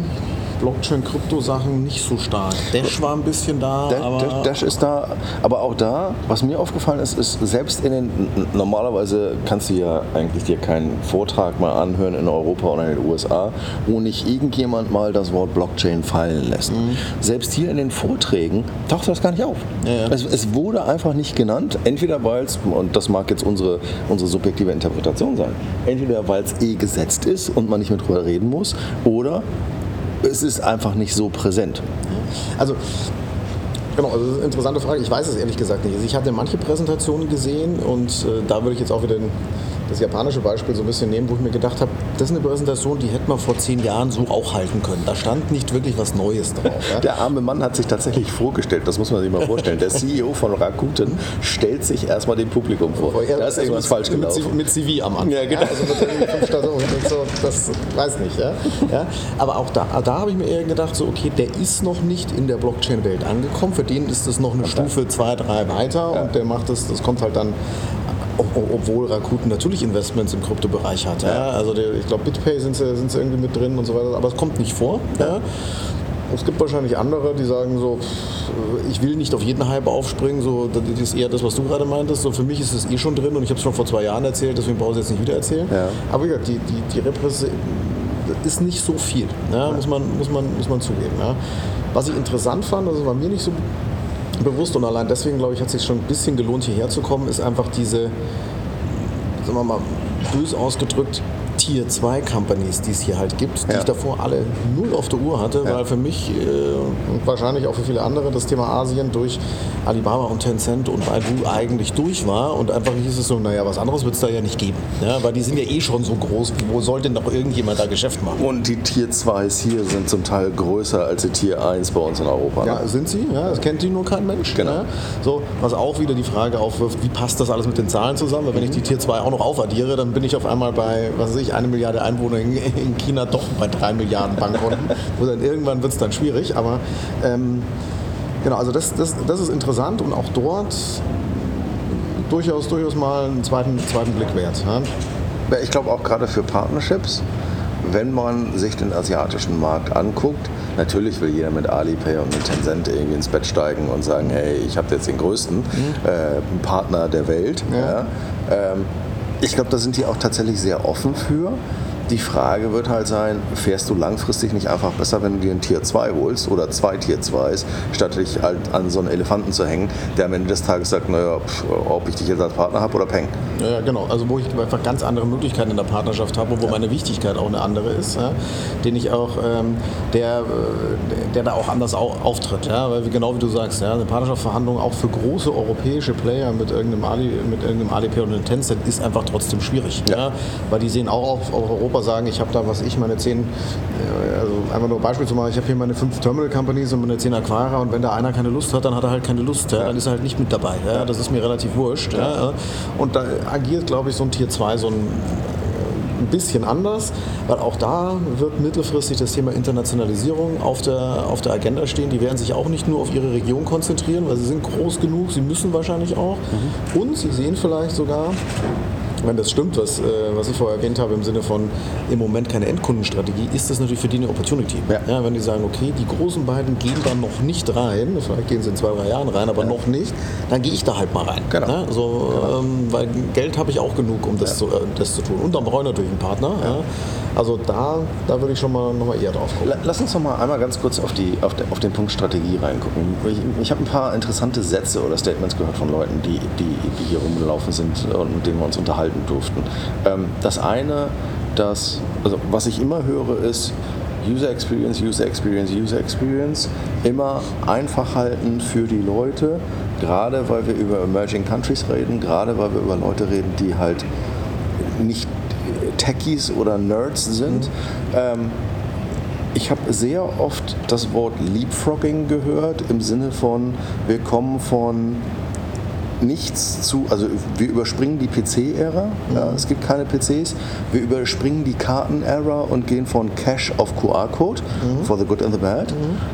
Blockchain-Krypto-Sachen nicht so stark. Dash war ein bisschen da, Dash, aber Dash, Dash ist da, aber auch da, was mir aufgefallen ist, ist selbst in den, normalerweise kannst du ja eigentlich dir keinen Vortrag mal anhören in Europa oder in den USA, wo nicht irgendjemand mal das Wort Blockchain fallen lässt. Selbst hier in den Vorträgen taucht das gar nicht auf. Ja, ja. Es, es wurde einfach nicht genannt, entweder weil es, und das mag jetzt unsere, unsere subjektive Interpretation sein, entweder weil es eh gesetzt ist und man nicht mehr drüber reden muss, oder es ist einfach nicht so präsent. Also, genau, also das ist eine interessante Frage. Ich weiß es ehrlich gesagt nicht. Also ich hatte manche Präsentationen gesehen und äh, da würde ich jetzt auch wieder den, das japanische Beispiel so ein bisschen nehmen, wo ich mir gedacht habe, das ist eine Präsentation, die hätte man vor zehn Jahren so auch halten können. Da stand nicht wirklich was Neues drauf. Ja? Der arme Mann hat sich tatsächlich vorgestellt, das muss man sich mal vorstellen. Der CEO von Rakuten stellt sich erstmal dem Publikum vor. Da ist irgendwas falsch gelaufen. Mit CV am Anfang. Ja, genau. Also mit so, das weiß nicht. Ja? Ja? Aber auch da, da habe ich mir eher gedacht, so, okay, der ist noch nicht in der Blockchain-Welt angekommen. Für den ist das noch eine Stufe zwei, drei weiter und der macht das, das kommt halt dann obwohl Rakuten natürlich Investments im Kryptobereich hat. Ja? Also der, ich glaube, BitPay sind sie, sind sie irgendwie mit drin und so weiter, aber es kommt nicht vor. Ja? Es gibt wahrscheinlich andere, die sagen so, ich will nicht auf jeden Hype aufspringen, so, das ist eher das, was du gerade meintest. So, für mich ist es eh schon drin und ich habe es schon vor zwei Jahren erzählt, deswegen brauche ich es jetzt nicht wieder erzählen. Ja. Aber wie gesagt, die, die, die Represse ist nicht so viel, ja, muss, man, muss, man, muss man zugeben. Ja. Was ich interessant fand, das war mir nicht so bewusst und allein deswegen, glaube ich, hat es sich schon ein bisschen gelohnt, hierher zu kommen, ist einfach diese, sagen wir mal, bös ausgedrückt, Tier 2 Companies, die es hier halt gibt, die Ja. ich davor alle null auf der Uhr hatte, Ja. weil für mich äh, und wahrscheinlich auch für viele andere das Thema Asien durch Alibaba und Tencent und Baidu eigentlich durch war und einfach hieß es so, naja, was anderes wird es da ja nicht geben. Ja, weil die sind ja eh schon so groß, wo soll denn noch irgendjemand da Geschäft machen? Und die Tier 2s hier sind zum Teil größer als die Tier 1 bei uns in Europa. Ja, Ne? sind sie, ja, das kennt die nur kein Mensch. Genau. Ja. So, was auch wieder die Frage aufwirft, wie passt das alles mit den Zahlen zusammen? Weil wenn ich die Tier 2 auch noch aufaddiere, dann bin ich auf einmal bei, was weiß ich, eine Milliarde Einwohner in, in China doch bei drei Milliarden Bankkonten. Wo dann irgendwann wird es dann schwierig, aber ähm, genau, also das, das, das ist interessant und auch dort durchaus, durchaus mal einen zweiten, zweiten Blick wert. Ja. Ja, Ich glaube auch gerade für Partnerships, wenn man sich den asiatischen Markt anguckt, natürlich will jeder mit Alipay und mit Tencent irgendwie ins Bett steigen und sagen, hey, ich habe jetzt den größten äh, Partner der Welt. Ja. Ähm, ich glaube, da sind die auch tatsächlich sehr offen für. Die Frage wird halt sein, fährst du langfristig nicht einfach besser, wenn du dir ein Tier 2 holst oder zwei Tier 2s, statt dich halt an so einen Elefanten zu hängen, der am Ende des Tages sagt, naja, pff, ob ich dich jetzt als Partner habe oder peng. Ja, ja, genau. Also wo ich einfach ganz andere Möglichkeiten in der Partnerschaft habe und wo meine Wichtigkeit auch eine andere ist, ja, den ich auch, ähm, der, äh, der da auch anders au auftritt. Ja, weil genau wie du sagst, ja, eine Partnerschaftsverhandlung auch für große europäische Player mit irgendeinem, Ali, mit irgendeinem Alipay oder einem Tencent ist einfach trotzdem schwierig. Ja. weil die sehen auch auf, auf Europa sagen, ich habe da, was ich, meine zehn, äh, also einfach nur ein Beispiel zu machen, ich habe hier meine fünf Terminal Companies und meine zehn Aquarer und wenn da einer keine Lust hat, dann hat er halt keine Lust. Ja, Dann ist er halt nicht mit dabei. Ja, das ist mir relativ wurscht. Ja. Und da agiert, glaube ich, so ein Tier 2 so ein ein bisschen anders, weil auch da wird mittelfristig das Thema Internationalisierung auf der, auf der Agenda stehen. Die werden sich auch nicht nur auf ihre Region konzentrieren, weil sie sind groß genug, sie müssen wahrscheinlich auch. Und sie sehen vielleicht sogar, wenn das stimmt, was, äh, was ich vorher erwähnt habe, im Sinne von im Moment keine Endkundenstrategie, ist das natürlich für die eine Opportunity. Ja. wenn die sagen, okay, die großen beiden gehen da noch nicht rein, vielleicht gehen sie in zwei, drei Jahren rein, aber noch nicht, dann gehe ich da halt mal rein. Genau. Ja, so, ähm, weil Geld habe ich auch genug, um das, zu, äh, das zu tun. Und dann brauche ich natürlich einen Partner. Also da, da würde ich schon mal, noch mal eher drauf gucken. La- Lass uns noch mal einmal ganz kurz auf, die, auf, den, auf den Punkt Strategie reingucken. Ich, ich habe ein paar interessante Sätze oder Statements gehört von Leuten, die, die, die hier rumgelaufen sind und mit denen wir uns unterhalten durften. Ähm, das eine, das, also was ich immer höre, ist User Experience, User Experience, User Experience. Immer einfach halten für die Leute, gerade weil wir über Emerging Countries reden, gerade weil wir über Leute reden, die halt nicht Techies oder Nerds sind. Ähm, ich habe sehr oft das Wort Leapfrogging gehört im Sinne von, wir kommen von nichts zu, also wir überspringen die PC-Ära, ja, es gibt keine PCs, wir überspringen die Karten-Ära und gehen von Cash auf QR-Code, for the good and the bad.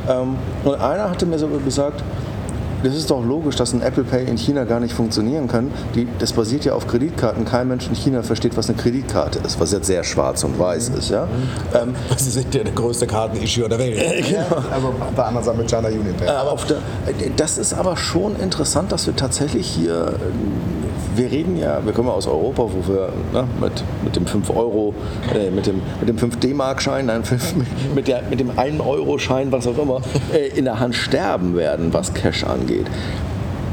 Ähm, und einer hatte mir sogar gesagt, das ist doch logisch, dass ein Apple Pay in China gar nicht funktionieren kann. Die, das basiert ja auf Kreditkarten. Kein Mensch in China versteht, was eine Kreditkarte ist, was jetzt sehr schwarz und weiß ist. Ja? Ähm, Sie sind ja der größte Kartenissue der Welt. Also bei anderen Sachen mit China Union Pay. aber auf der, das ist aber schon interessant, dass wir tatsächlich hier, wir reden ja, wir kommen ja aus Europa, wo wir ne, mit, mit dem 5 Euro, äh, mit dem, mit dem 5 D-Mark-Schein, nein, 5, mit, der, mit dem 1 Euro-Schein, was auch immer, äh, in der Hand sterben werden, was Cash angeht.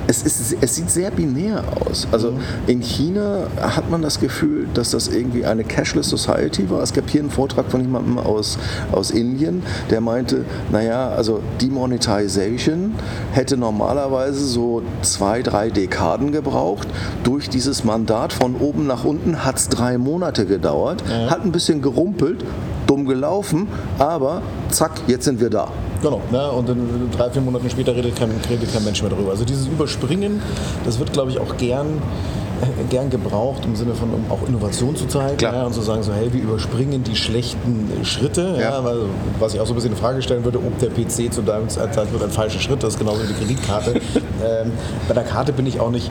Es, ist, es sieht sehr binär aus. Also in China hat man das Gefühl, dass das irgendwie eine Cashless Society war. Es gab hier einen Vortrag von jemandem aus, aus Indien, der meinte, naja, also Demonetization hätte normalerweise so zwei, drei Dekaden gebraucht. Durch dieses Mandat von oben nach unten hat es drei Monate gedauert, hat ein bisschen gerumpelt, dumm gelaufen, aber zack, jetzt sind wir da. Genau, ne? und dann drei, vier Monate später redet kein, redet kein Mensch mehr darüber. Also dieses Überspringen, das wird, glaube ich, auch gern, gern gebraucht im Sinne von, um auch Innovation zu zeigen ja, und zu sagen, so, hey, wir überspringen die schlechten Schritte. Ja. Ja. weil, was ich auch so ein bisschen in Frage stellen würde, ob der PC zu deinem Zeitpunkt ein falscher Schritt ist, genauso wie die Kreditkarte. ähm, bei der Karte bin ich auch nicht.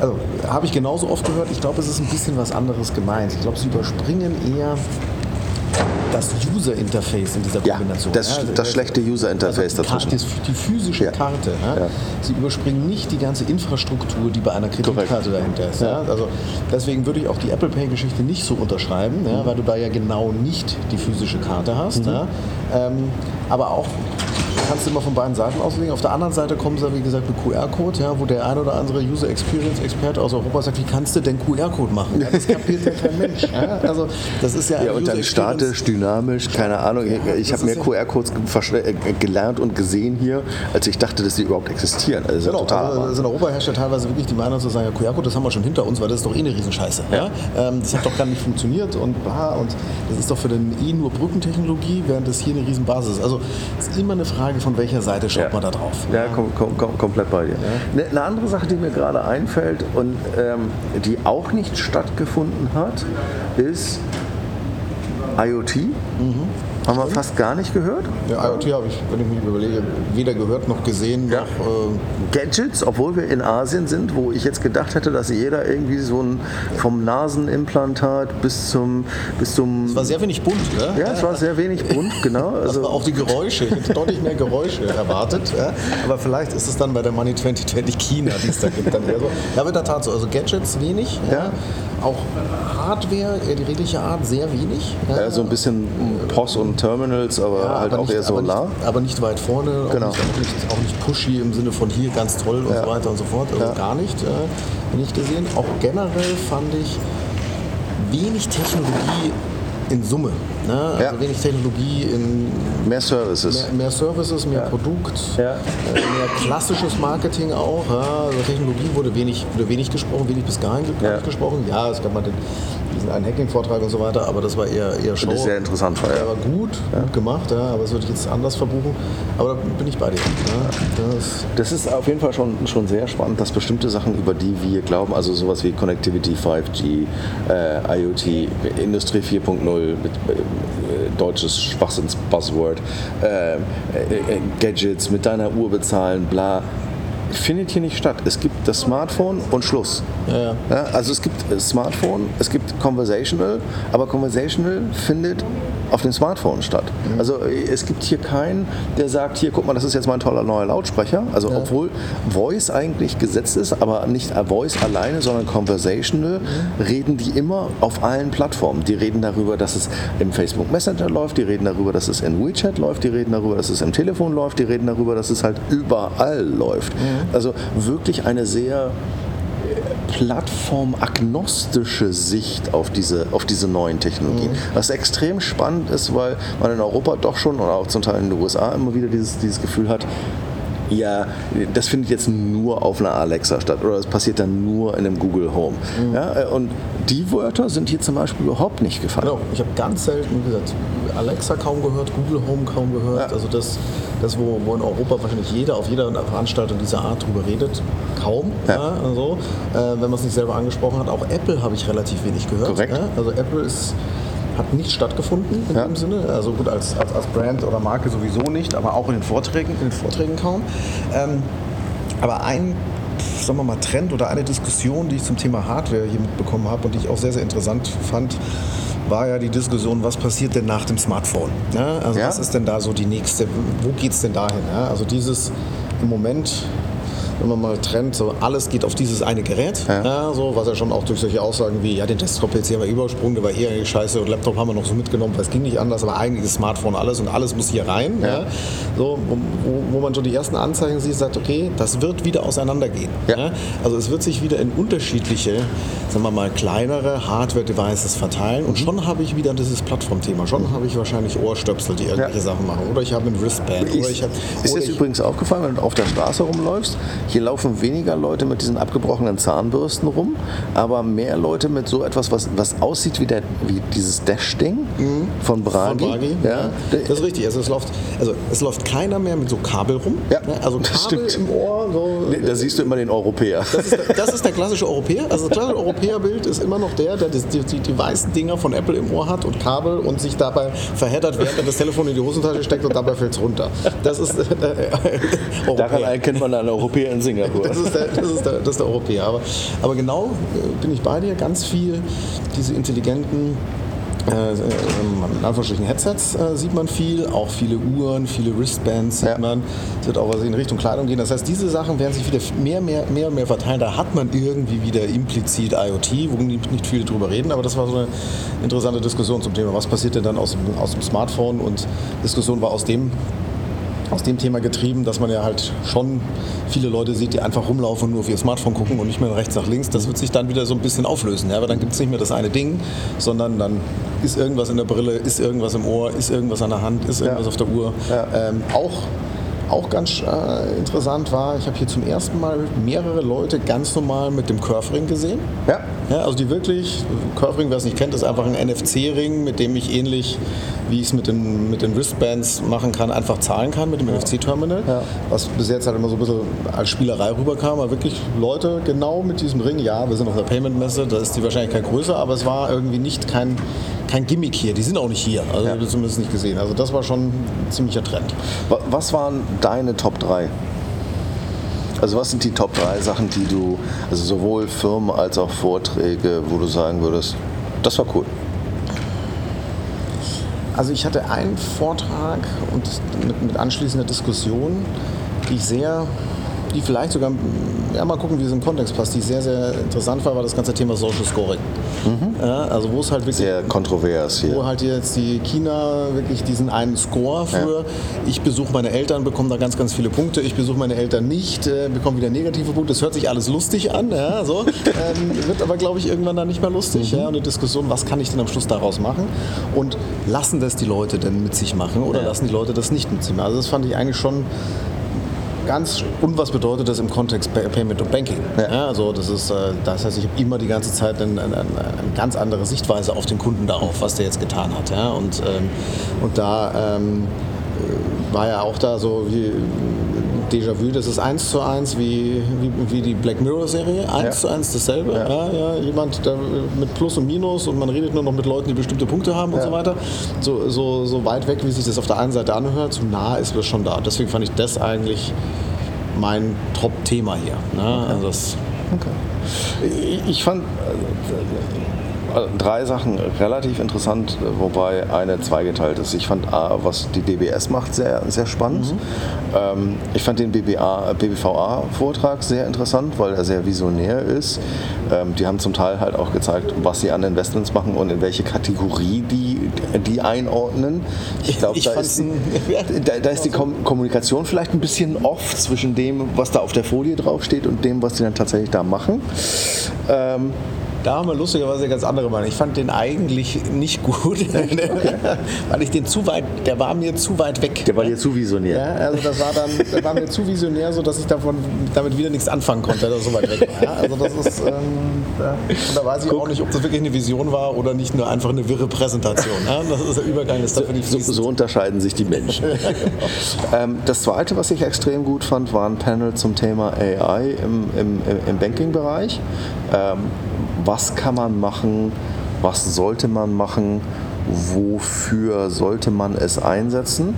Also habe ich genauso oft gehört. Ich glaube, es ist ein bisschen was anderes gemeint. Ich glaube, sie überspringen eher das User-Interface in dieser Ja, Kombination. das, also das schlechte User-Interface die, Karte, dazwischen. die physische Ja. Karte. Ja? Ja. Sie überspringen nicht die ganze Infrastruktur, die bei einer Kreditkarte dahinter ist. Ja? Also deswegen würde ich auch die Apple Pay-Geschichte nicht so unterschreiben, ja? weil du da ja genau nicht die physische Karte hast. Ja? Ähm, aber auch kannst du immer von beiden Seiten auslegen. Auf der anderen Seite kommen sie, wie gesagt, mit QR-Code, ja, wo der ein oder andere User Experience Experte aus Europa sagt, wie kannst du denn QR-Code machen? Ja, das kapiert ja kein Mensch. Ja? Also das ist ja, ja und dann statisch, dynamisch, keine Ahnung. Ich, habe mehr QR-Codes gelernt und gesehen hier, als ich dachte, dass sie überhaupt existieren. Also genau, total also in Europa herrscht ja teilweise wirklich die Meinung zu sagen, ja, QR-Code, das haben wir schon hinter uns, weil das ist doch eh eine Riesenscheiße. Ja. Ähm, das hat doch gar nicht funktioniert und, und das ist doch für den eh nur Brückentechnologie, während das hier eine Riesenbasis ist. Also es ist immer eine Frage, von welcher Seite schaut ja. man da drauf. Ja, kom kom komplett bei dir. Ja. Eine, eine, andere Sache, die mir gerade einfällt und ähm, die auch nicht stattgefunden hat, ist IoT. Mhm. Haben wir fast gar nicht gehört? Ja, IoT habe ich, wenn ich mich überlege, weder gehört noch gesehen. Ja. Noch, äh Gadgets, obwohl wir in Asien sind, wo ich jetzt gedacht hätte, dass jeder irgendwie so ein vom Nasenimplantat bis zum. Bis zum es war sehr wenig bunt, ne? Ja, es war sehr wenig bunt, genau. Also auch die Geräusche. Ich hätte deutlich mehr Geräusche erwartet. Ja? Aber vielleicht ist es dann bei der Money 2020 China, die es da gibt, dann eher so. Ja, aber in der Tat so. Also Gadgets wenig. Ja. Auch Hardware, die redliche Art, sehr wenig. Ja, so ein bisschen POS und Terminals, aber ja, halt aber auch nicht, eher Solar. Aber nicht, aber nicht weit vorne, genau. auch, nicht, auch, nicht, pushy im Sinne von hier ganz toll und ja. so weiter und so fort. Also gar nicht, äh, nicht gesehen. Auch generell fand ich wenig Technologie in Summe. Ne? Also ja. wenig Technologie in. Mehr Services. Mehr, mehr Services, mehr ja. Produkt, ja. Äh, mehr klassisches Marketing auch. Also Technologie wurde wenig, wurde wenig gesprochen, wenig bis gar nicht gesprochen. Ja, es gab mal den diesen einen Hacking-Vortrag und so weiter, aber das war eher, eher Show. Das ist sehr interessant. War, ja. war gut, ja. gut gemacht, ja, aber das würde ich jetzt anders verbuchen. Aber da bin ich bei dir. Ja. Das, das, ist auf jeden Fall schon, schon sehr spannend, dass bestimmte Sachen, über die wir glauben, also sowas wie Connectivity 5G, äh, IoT, Industrie 4.0 mit äh, deutsches Schwachsinns-Buzzword, äh, äh, äh, Gadgets mit deiner Uhr bezahlen, bla findet hier nicht statt. Es gibt das Smartphone und Schluss. Ja, ja. Ja, also es gibt Smartphone, es gibt Conversational, aber Conversational findet auf dem Smartphone statt. Mhm. Also es gibt hier keinen, der sagt, hier guck mal, das ist jetzt mein toller neuer Lautsprecher. Also obwohl Voice eigentlich gesetzt ist, aber nicht Voice alleine, sondern Conversational, mhm. reden die immer auf allen Plattformen. Die reden darüber, dass es im Facebook Messenger läuft, die reden darüber, dass es in WeChat läuft, die reden darüber, dass es im Telefon läuft, die reden darüber, dass es halt überall läuft. Mhm. Also wirklich eine sehr plattformagnostische Sicht auf diese, auf diese neuen Technologien. Mhm. Was extrem spannend ist, weil man in Europa doch schon und auch zum Teil in den USA immer wieder dieses, dieses Gefühl hat, ja, das findet jetzt nur auf einer Alexa statt oder das passiert dann nur in einem Google Home. Mhm. Ja, äh, und die Wörter sind hier zum Beispiel überhaupt nicht gefallen. Genau, ich habe ganz selten gesagt, Alexa kaum gehört, Google Home kaum gehört. Ja. Also das, das wo, wo in Europa wahrscheinlich jeder auf jeder Veranstaltung dieser Art drüber redet, kaum. Ja. Ja, also, äh, wenn man es nicht selber angesprochen hat. Auch Apple habe ich relativ wenig gehört. Korrekt. Also Apple ist hat nicht stattgefunden in ja. dem Sinne. Also gut, als, als, als Brand oder Marke sowieso nicht, aber auch in den Vorträgen, in den Vorträgen kaum. Ähm, aber ein sagen wir mal, Trend oder eine Diskussion, die ich zum Thema Hardware hier mitbekommen habe und die ich auch sehr, sehr interessant fand, war ja die Diskussion, was passiert denn nach dem Smartphone? Ja, also ja. was ist denn da so die nächste, wo geht es denn dahin? Ja, also dieses im Moment wenn man mal trennt, so alles geht auf dieses eine Gerät, ja. Ja, so, was ja schon auch durch solche Aussagen wie, ja, den Desktop-PC haben wir übersprungen, der war eher eine Scheiße und Laptop haben wir noch so mitgenommen, weil es ging nicht anders, aber eigentlich ist Smartphone alles und alles muss hier rein. Ja. so, wo, wo, man schon die ersten Anzeichen sieht, sagt, okay, das wird wieder auseinandergehen. Also es wird sich wieder in unterschiedliche, sagen wir mal, kleinere Hardware-Devices verteilen und mhm. schon habe ich wieder dieses Plattformthema. Schon habe ich wahrscheinlich Ohrstöpsel, die irgendwelche Sachen machen. Oder ich habe ein Wristband. Ist, oder ich hab, ist dir übrigens aufgefallen, wenn du auf der Straße rumläufst, hier laufen weniger Leute mit diesen abgebrochenen Zahnbürsten rum, aber mehr Leute mit so etwas, was, was aussieht wie, der, wie dieses Dash-Ding mhm. von Bragi. Von Bragi. Ja. Das ist richtig. Also es, läuft, also es läuft keiner mehr mit so Kabel rum. Ja, also Kabel im Ohr. So. Da siehst du immer den Europäer. Das ist der, das ist der klassische Europäer. Also das klassische Europäerbild ist immer noch der, der die, die, die, weißen Dinger von Apple im Ohr hat und Kabel und sich dabei verheddert, während er das Telefon in die Hosentasche steckt und dabei fällt es runter. Das ist äh, Daran erkennt man einen Europäer in Singapur. Das ist der, das ist der, das ist der Europäer. Aber, aber genau äh, bin ich bei dir. Ganz viel diese intelligenten äh, in Anführungsstrichen Headsets äh, sieht man viel, auch viele Uhren, viele Wristbands sieht ja. man. Es wird auch was in Richtung Kleidung gehen. Das heißt, diese Sachen werden sich wieder mehr, mehr, mehr und mehr verteilen. Da hat man irgendwie wieder implizit IoT, wo nicht, viele drüber reden, aber das war so eine interessante Diskussion zum Thema, was passiert denn dann aus, aus dem Smartphone und Diskussion war aus dem aus dem Thema getrieben, dass man ja halt schon viele Leute sieht, die einfach rumlaufen und nur auf ihr Smartphone gucken und nicht mehr rechts nach links. Das wird sich dann wieder so ein bisschen auflösen, ja? weil dann gibt es nicht mehr das eine Ding, sondern dann ist irgendwas in der Brille, ist irgendwas im Ohr, ist irgendwas an der Hand, ist irgendwas Ja. auf der Uhr. Ja. Ähm, auch auch ganz äh, interessant war, ich habe hier zum ersten Mal mehrere Leute ganz normal mit dem Curve-Ring gesehen. Ja. Ja, also die wirklich, Curve-Ring, wer es nicht kennt, ist einfach ein NFC-Ring, mit dem ich ähnlich wie ich es mit den, mit den Wristbands machen kann, einfach zahlen kann mit dem NFC-Terminal. Ja. Was bis jetzt halt immer so ein bisschen als Spielerei rüberkam, aber wirklich Leute genau mit diesem Ring, ja, wir sind auf der Payment-Messe, da ist die Wahrscheinlichkeit größer, aber es war irgendwie nicht kein, kein Gimmick hier. Die sind auch nicht hier, also Ja. zumindest nicht gesehen. Also das war schon ein ziemlicher Trend. Wa- Was waren deine Top 3? Also was sind die Top 3 Sachen, die du, also sowohl Firmen als auch Vorträge, wo du sagen würdest, das war cool. Also ich hatte einen Vortrag und mit, mit anschließender Diskussion, die ich sehr, die vielleicht sogar, ja mal gucken, wie es im Kontext passt, die sehr, sehr interessant war, war das ganze Thema Social Scoring. Ja, also wo es halt wirklich Sehr kontrovers wo hier. halt jetzt die China wirklich diesen einen Score für, ich besuche meine Eltern, bekomme da ganz, ganz viele Punkte, ich besuche meine Eltern nicht, äh, bekomme wieder negative Punkte. Das hört sich alles lustig an, ja, so. ähm, wird aber, glaube ich, irgendwann dann nicht mehr lustig. Ja, und eine Diskussion, was kann ich denn am Schluss daraus machen? Und lassen das die Leute denn mit sich machen oder Ja. lassen die Leute das nicht mit sich machen? Also das fand ich eigentlich schon ganz und was bedeutet das im Kontext Pay- Payment und Banking? Ja. Ja, also das ist, äh, das heißt, ich habe immer die ganze Zeit eine, eine, eine ganz andere Sichtweise auf den Kunden darauf, was der jetzt getan hat. Ja? Und, ähm, und da ähm, äh, war ja auch da so wie Déjà-vu, das ist eins zu eins wie, wie, wie die Black Mirror-Serie, eins Ja. zu eins dasselbe. Ja. Ja, jemand der, mit Plus und Minus und man redet nur noch mit Leuten, die bestimmte Punkte haben und so weiter. So, so, so weit weg, wie sich das auf der einen Seite anhört, so nah ist es schon da. Deswegen fand ich das eigentlich mein Top-Thema hier. Ne? Also das, Ich- Ich fand äh, drei Sachen relativ interessant, wobei eine zweigeteilt ist. Ich fand A, was die DBS macht, sehr, sehr spannend. Ähm, ich fand den BBVA-Vortrag sehr interessant, weil er sehr visionär ist. Ähm, die haben zum Teil halt auch gezeigt, was sie an Investments machen und in welche Kategorie die, die einordnen. Ich glaube, da, ist die- da, da ist die Kom Kommunikation vielleicht ein bisschen off zwischen dem, was da auf der Folie draufsteht und dem, was die dann tatsächlich da machen. Ähm, da haben wir lustigerweise eine ganz andere Meinung. Ich fand den eigentlich nicht gut, weil ich den zu weit, der war mir zu weit weg. der war dir zu visionär. Ja, also das war dann, der war mir zu visionär, so dass ich davon damit wieder nichts anfangen konnte, dass er so weit weg war. Ja, also das ist, ähm, ja. da weiß ich auch nicht, ob das wirklich eine Vision war oder nicht nur einfach eine wirre Präsentation. Ja, das ist der Übergang, ist dafür nicht So, fließend. so unterscheiden sich die Menschen. ähm, das zweite, was ich extrem gut fand, war ein Panel zum Thema AI im, im, im Banking-Bereich. Ähm, was kann man machen? Was sollte man machen? Wofür sollte man es einsetzen?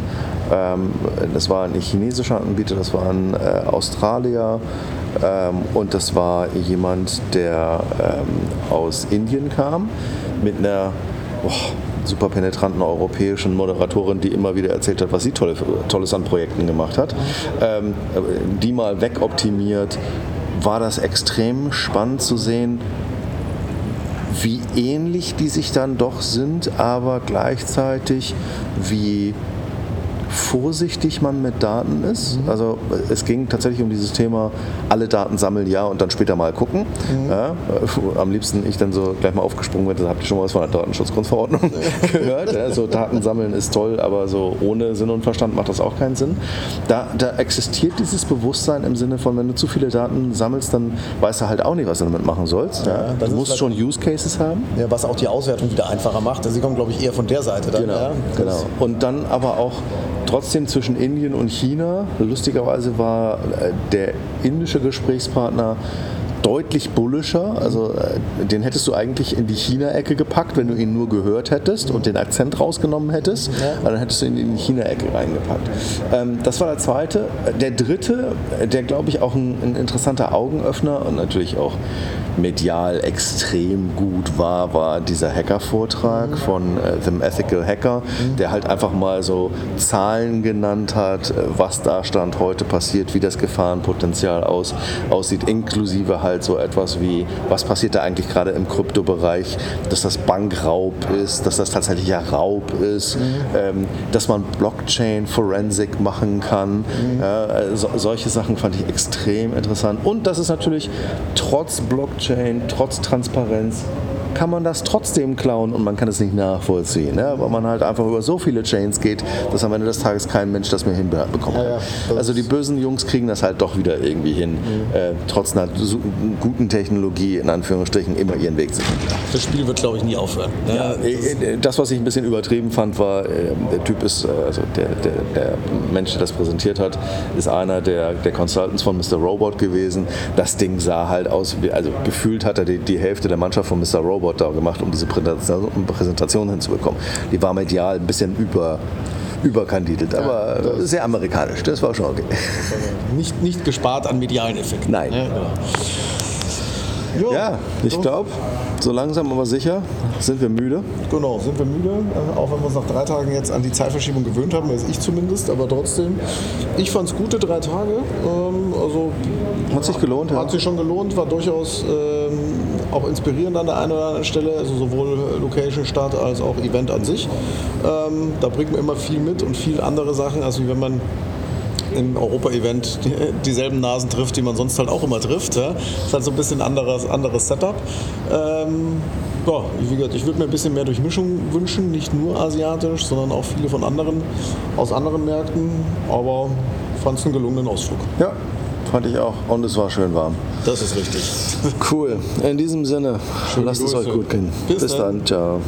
Ähm, das war ein chinesischer Anbieter, das war ein äh, Australier ähm, und das war jemand, der ähm, aus Indien kam mit einer boah, super penetranten europäischen Moderatorin, die immer wieder erzählt hat, was sie tolle, Tolles an Projekten gemacht hat, die mal wegoptimiert, war das extrem spannend zu sehen, wie ähnlich die sich dann doch sind, aber gleichzeitig wie vorsichtig man mit Daten ist. Also es ging tatsächlich um dieses Thema, alle Daten sammeln, ja, und dann später mal gucken. Ja, äh, am liebsten ich dann so gleich mal aufgesprungen bin, da habt ihr schon mal was von der Datenschutzgrundverordnung gehört. Ja, so Daten sammeln ist toll, aber so ohne Sinn und Verstand macht das auch keinen Sinn. Da, da existiert dieses Bewusstsein im Sinne von, wenn du zu viele Daten sammelst, dann weißt du halt auch nicht, was du damit machen sollst. Ja, du musst schon Use Cases haben. Ja, was auch die Auswertung wieder einfacher macht. Sie kommen, glaube ich, eher von der Seite dann. Genau, genau. Und dann aber auch trotzdem zwischen Indien und China. Lustigerweise war äh, der indische Gesprächspartner deutlich bullischer. Also äh, den hättest du eigentlich in die China-Ecke gepackt, wenn du ihn nur gehört hättest und den Akzent rausgenommen hättest. Aber Dann hättest du ihn in die China-Ecke reingepackt. Ähm, das war der zweite. Der dritte, äh, der glaube ich auch ein, ein interessanter Augenöffner und natürlich auch medial extrem gut war, war dieser Hacker-Vortrag von äh, The Ethical Hacker, der halt einfach mal so Zahlen genannt hat, äh, was da Stand heute passiert, wie das Gefahrenpotenzial aus, aussieht, inklusive halt halt so etwas wie, was passiert da eigentlich gerade im Kryptobereich, dass das Bankraub ist, dass das tatsächlicher Raub ist, mhm. ähm, dass man Blockchain-Forensik machen kann. Mhm. Äh, so, solche Sachen fand ich extrem interessant. Und das ist natürlich trotz Blockchain, trotz Transparenz kann man das trotzdem klauen und man kann es nicht nachvollziehen, ne? weil man halt einfach über so viele Chains geht, dass am Ende des Tages kein Mensch das mehr hinbekommt. Ja, ja, also die bösen Jungs kriegen das halt doch wieder irgendwie hin, mhm. äh, trotz einer guten Technologie in Anführungsstrichen immer ihren Weg zu finden. Das Spiel wird, glaube ich, nie aufhören. Ne? Ja, äh, äh, das, was ich ein bisschen übertrieben fand, war, äh, der Typ ist, also der, der, der, Mensch, der das präsentiert hat, ist einer der, der Consultants von Mr. Robot gewesen. Das Ding sah halt aus, also gefühlt hat er die, die Hälfte der Mannschaft von Mr. Robot da gemacht, um diese Präsentation hinzubekommen. Die war medial ein bisschen über überkandidelt, aber ja, sehr amerikanisch. Das war schon okay. Nicht, nicht gespart an medialen Effekten. Nein. Ja, genau. Jo, ja, ich glaube, so langsam aber sicher sind wir müde. Genau, sind wir müde. Äh, auch wenn wir uns nach drei Tagen jetzt an die Zeitverschiebung gewöhnt haben, weiß ich zumindest, aber trotzdem. Ich fand es gute drei Tage. Ähm, also, hat sich gelohnt. Hat ja. sich schon gelohnt, war durchaus ähm, auch inspirierend an der einen oder anderen Stelle, also sowohl Location, Start als auch Event an sich. Ähm, da bringt man immer viel mit und viel andere Sachen, als wenn man im Europa-Event dieselben Nasen trifft, die man sonst halt auch immer trifft. Ja. Das ist halt so ein bisschen anderes, anderes Setup. Ähm, ja, wie gesagt, ich würde mir ein bisschen mehr Durchmischung wünschen, nicht nur asiatisch, sondern auch viele von anderen, aus anderen Märkten. Aber fand es einen gelungenen Ausflug. Ja, fand ich auch. Und es war schön warm. Das ist richtig. Cool. In diesem Sinne, Schöne lasst Grüße. es euch gut gehen. Bis, Bis dann. dann. Ciao.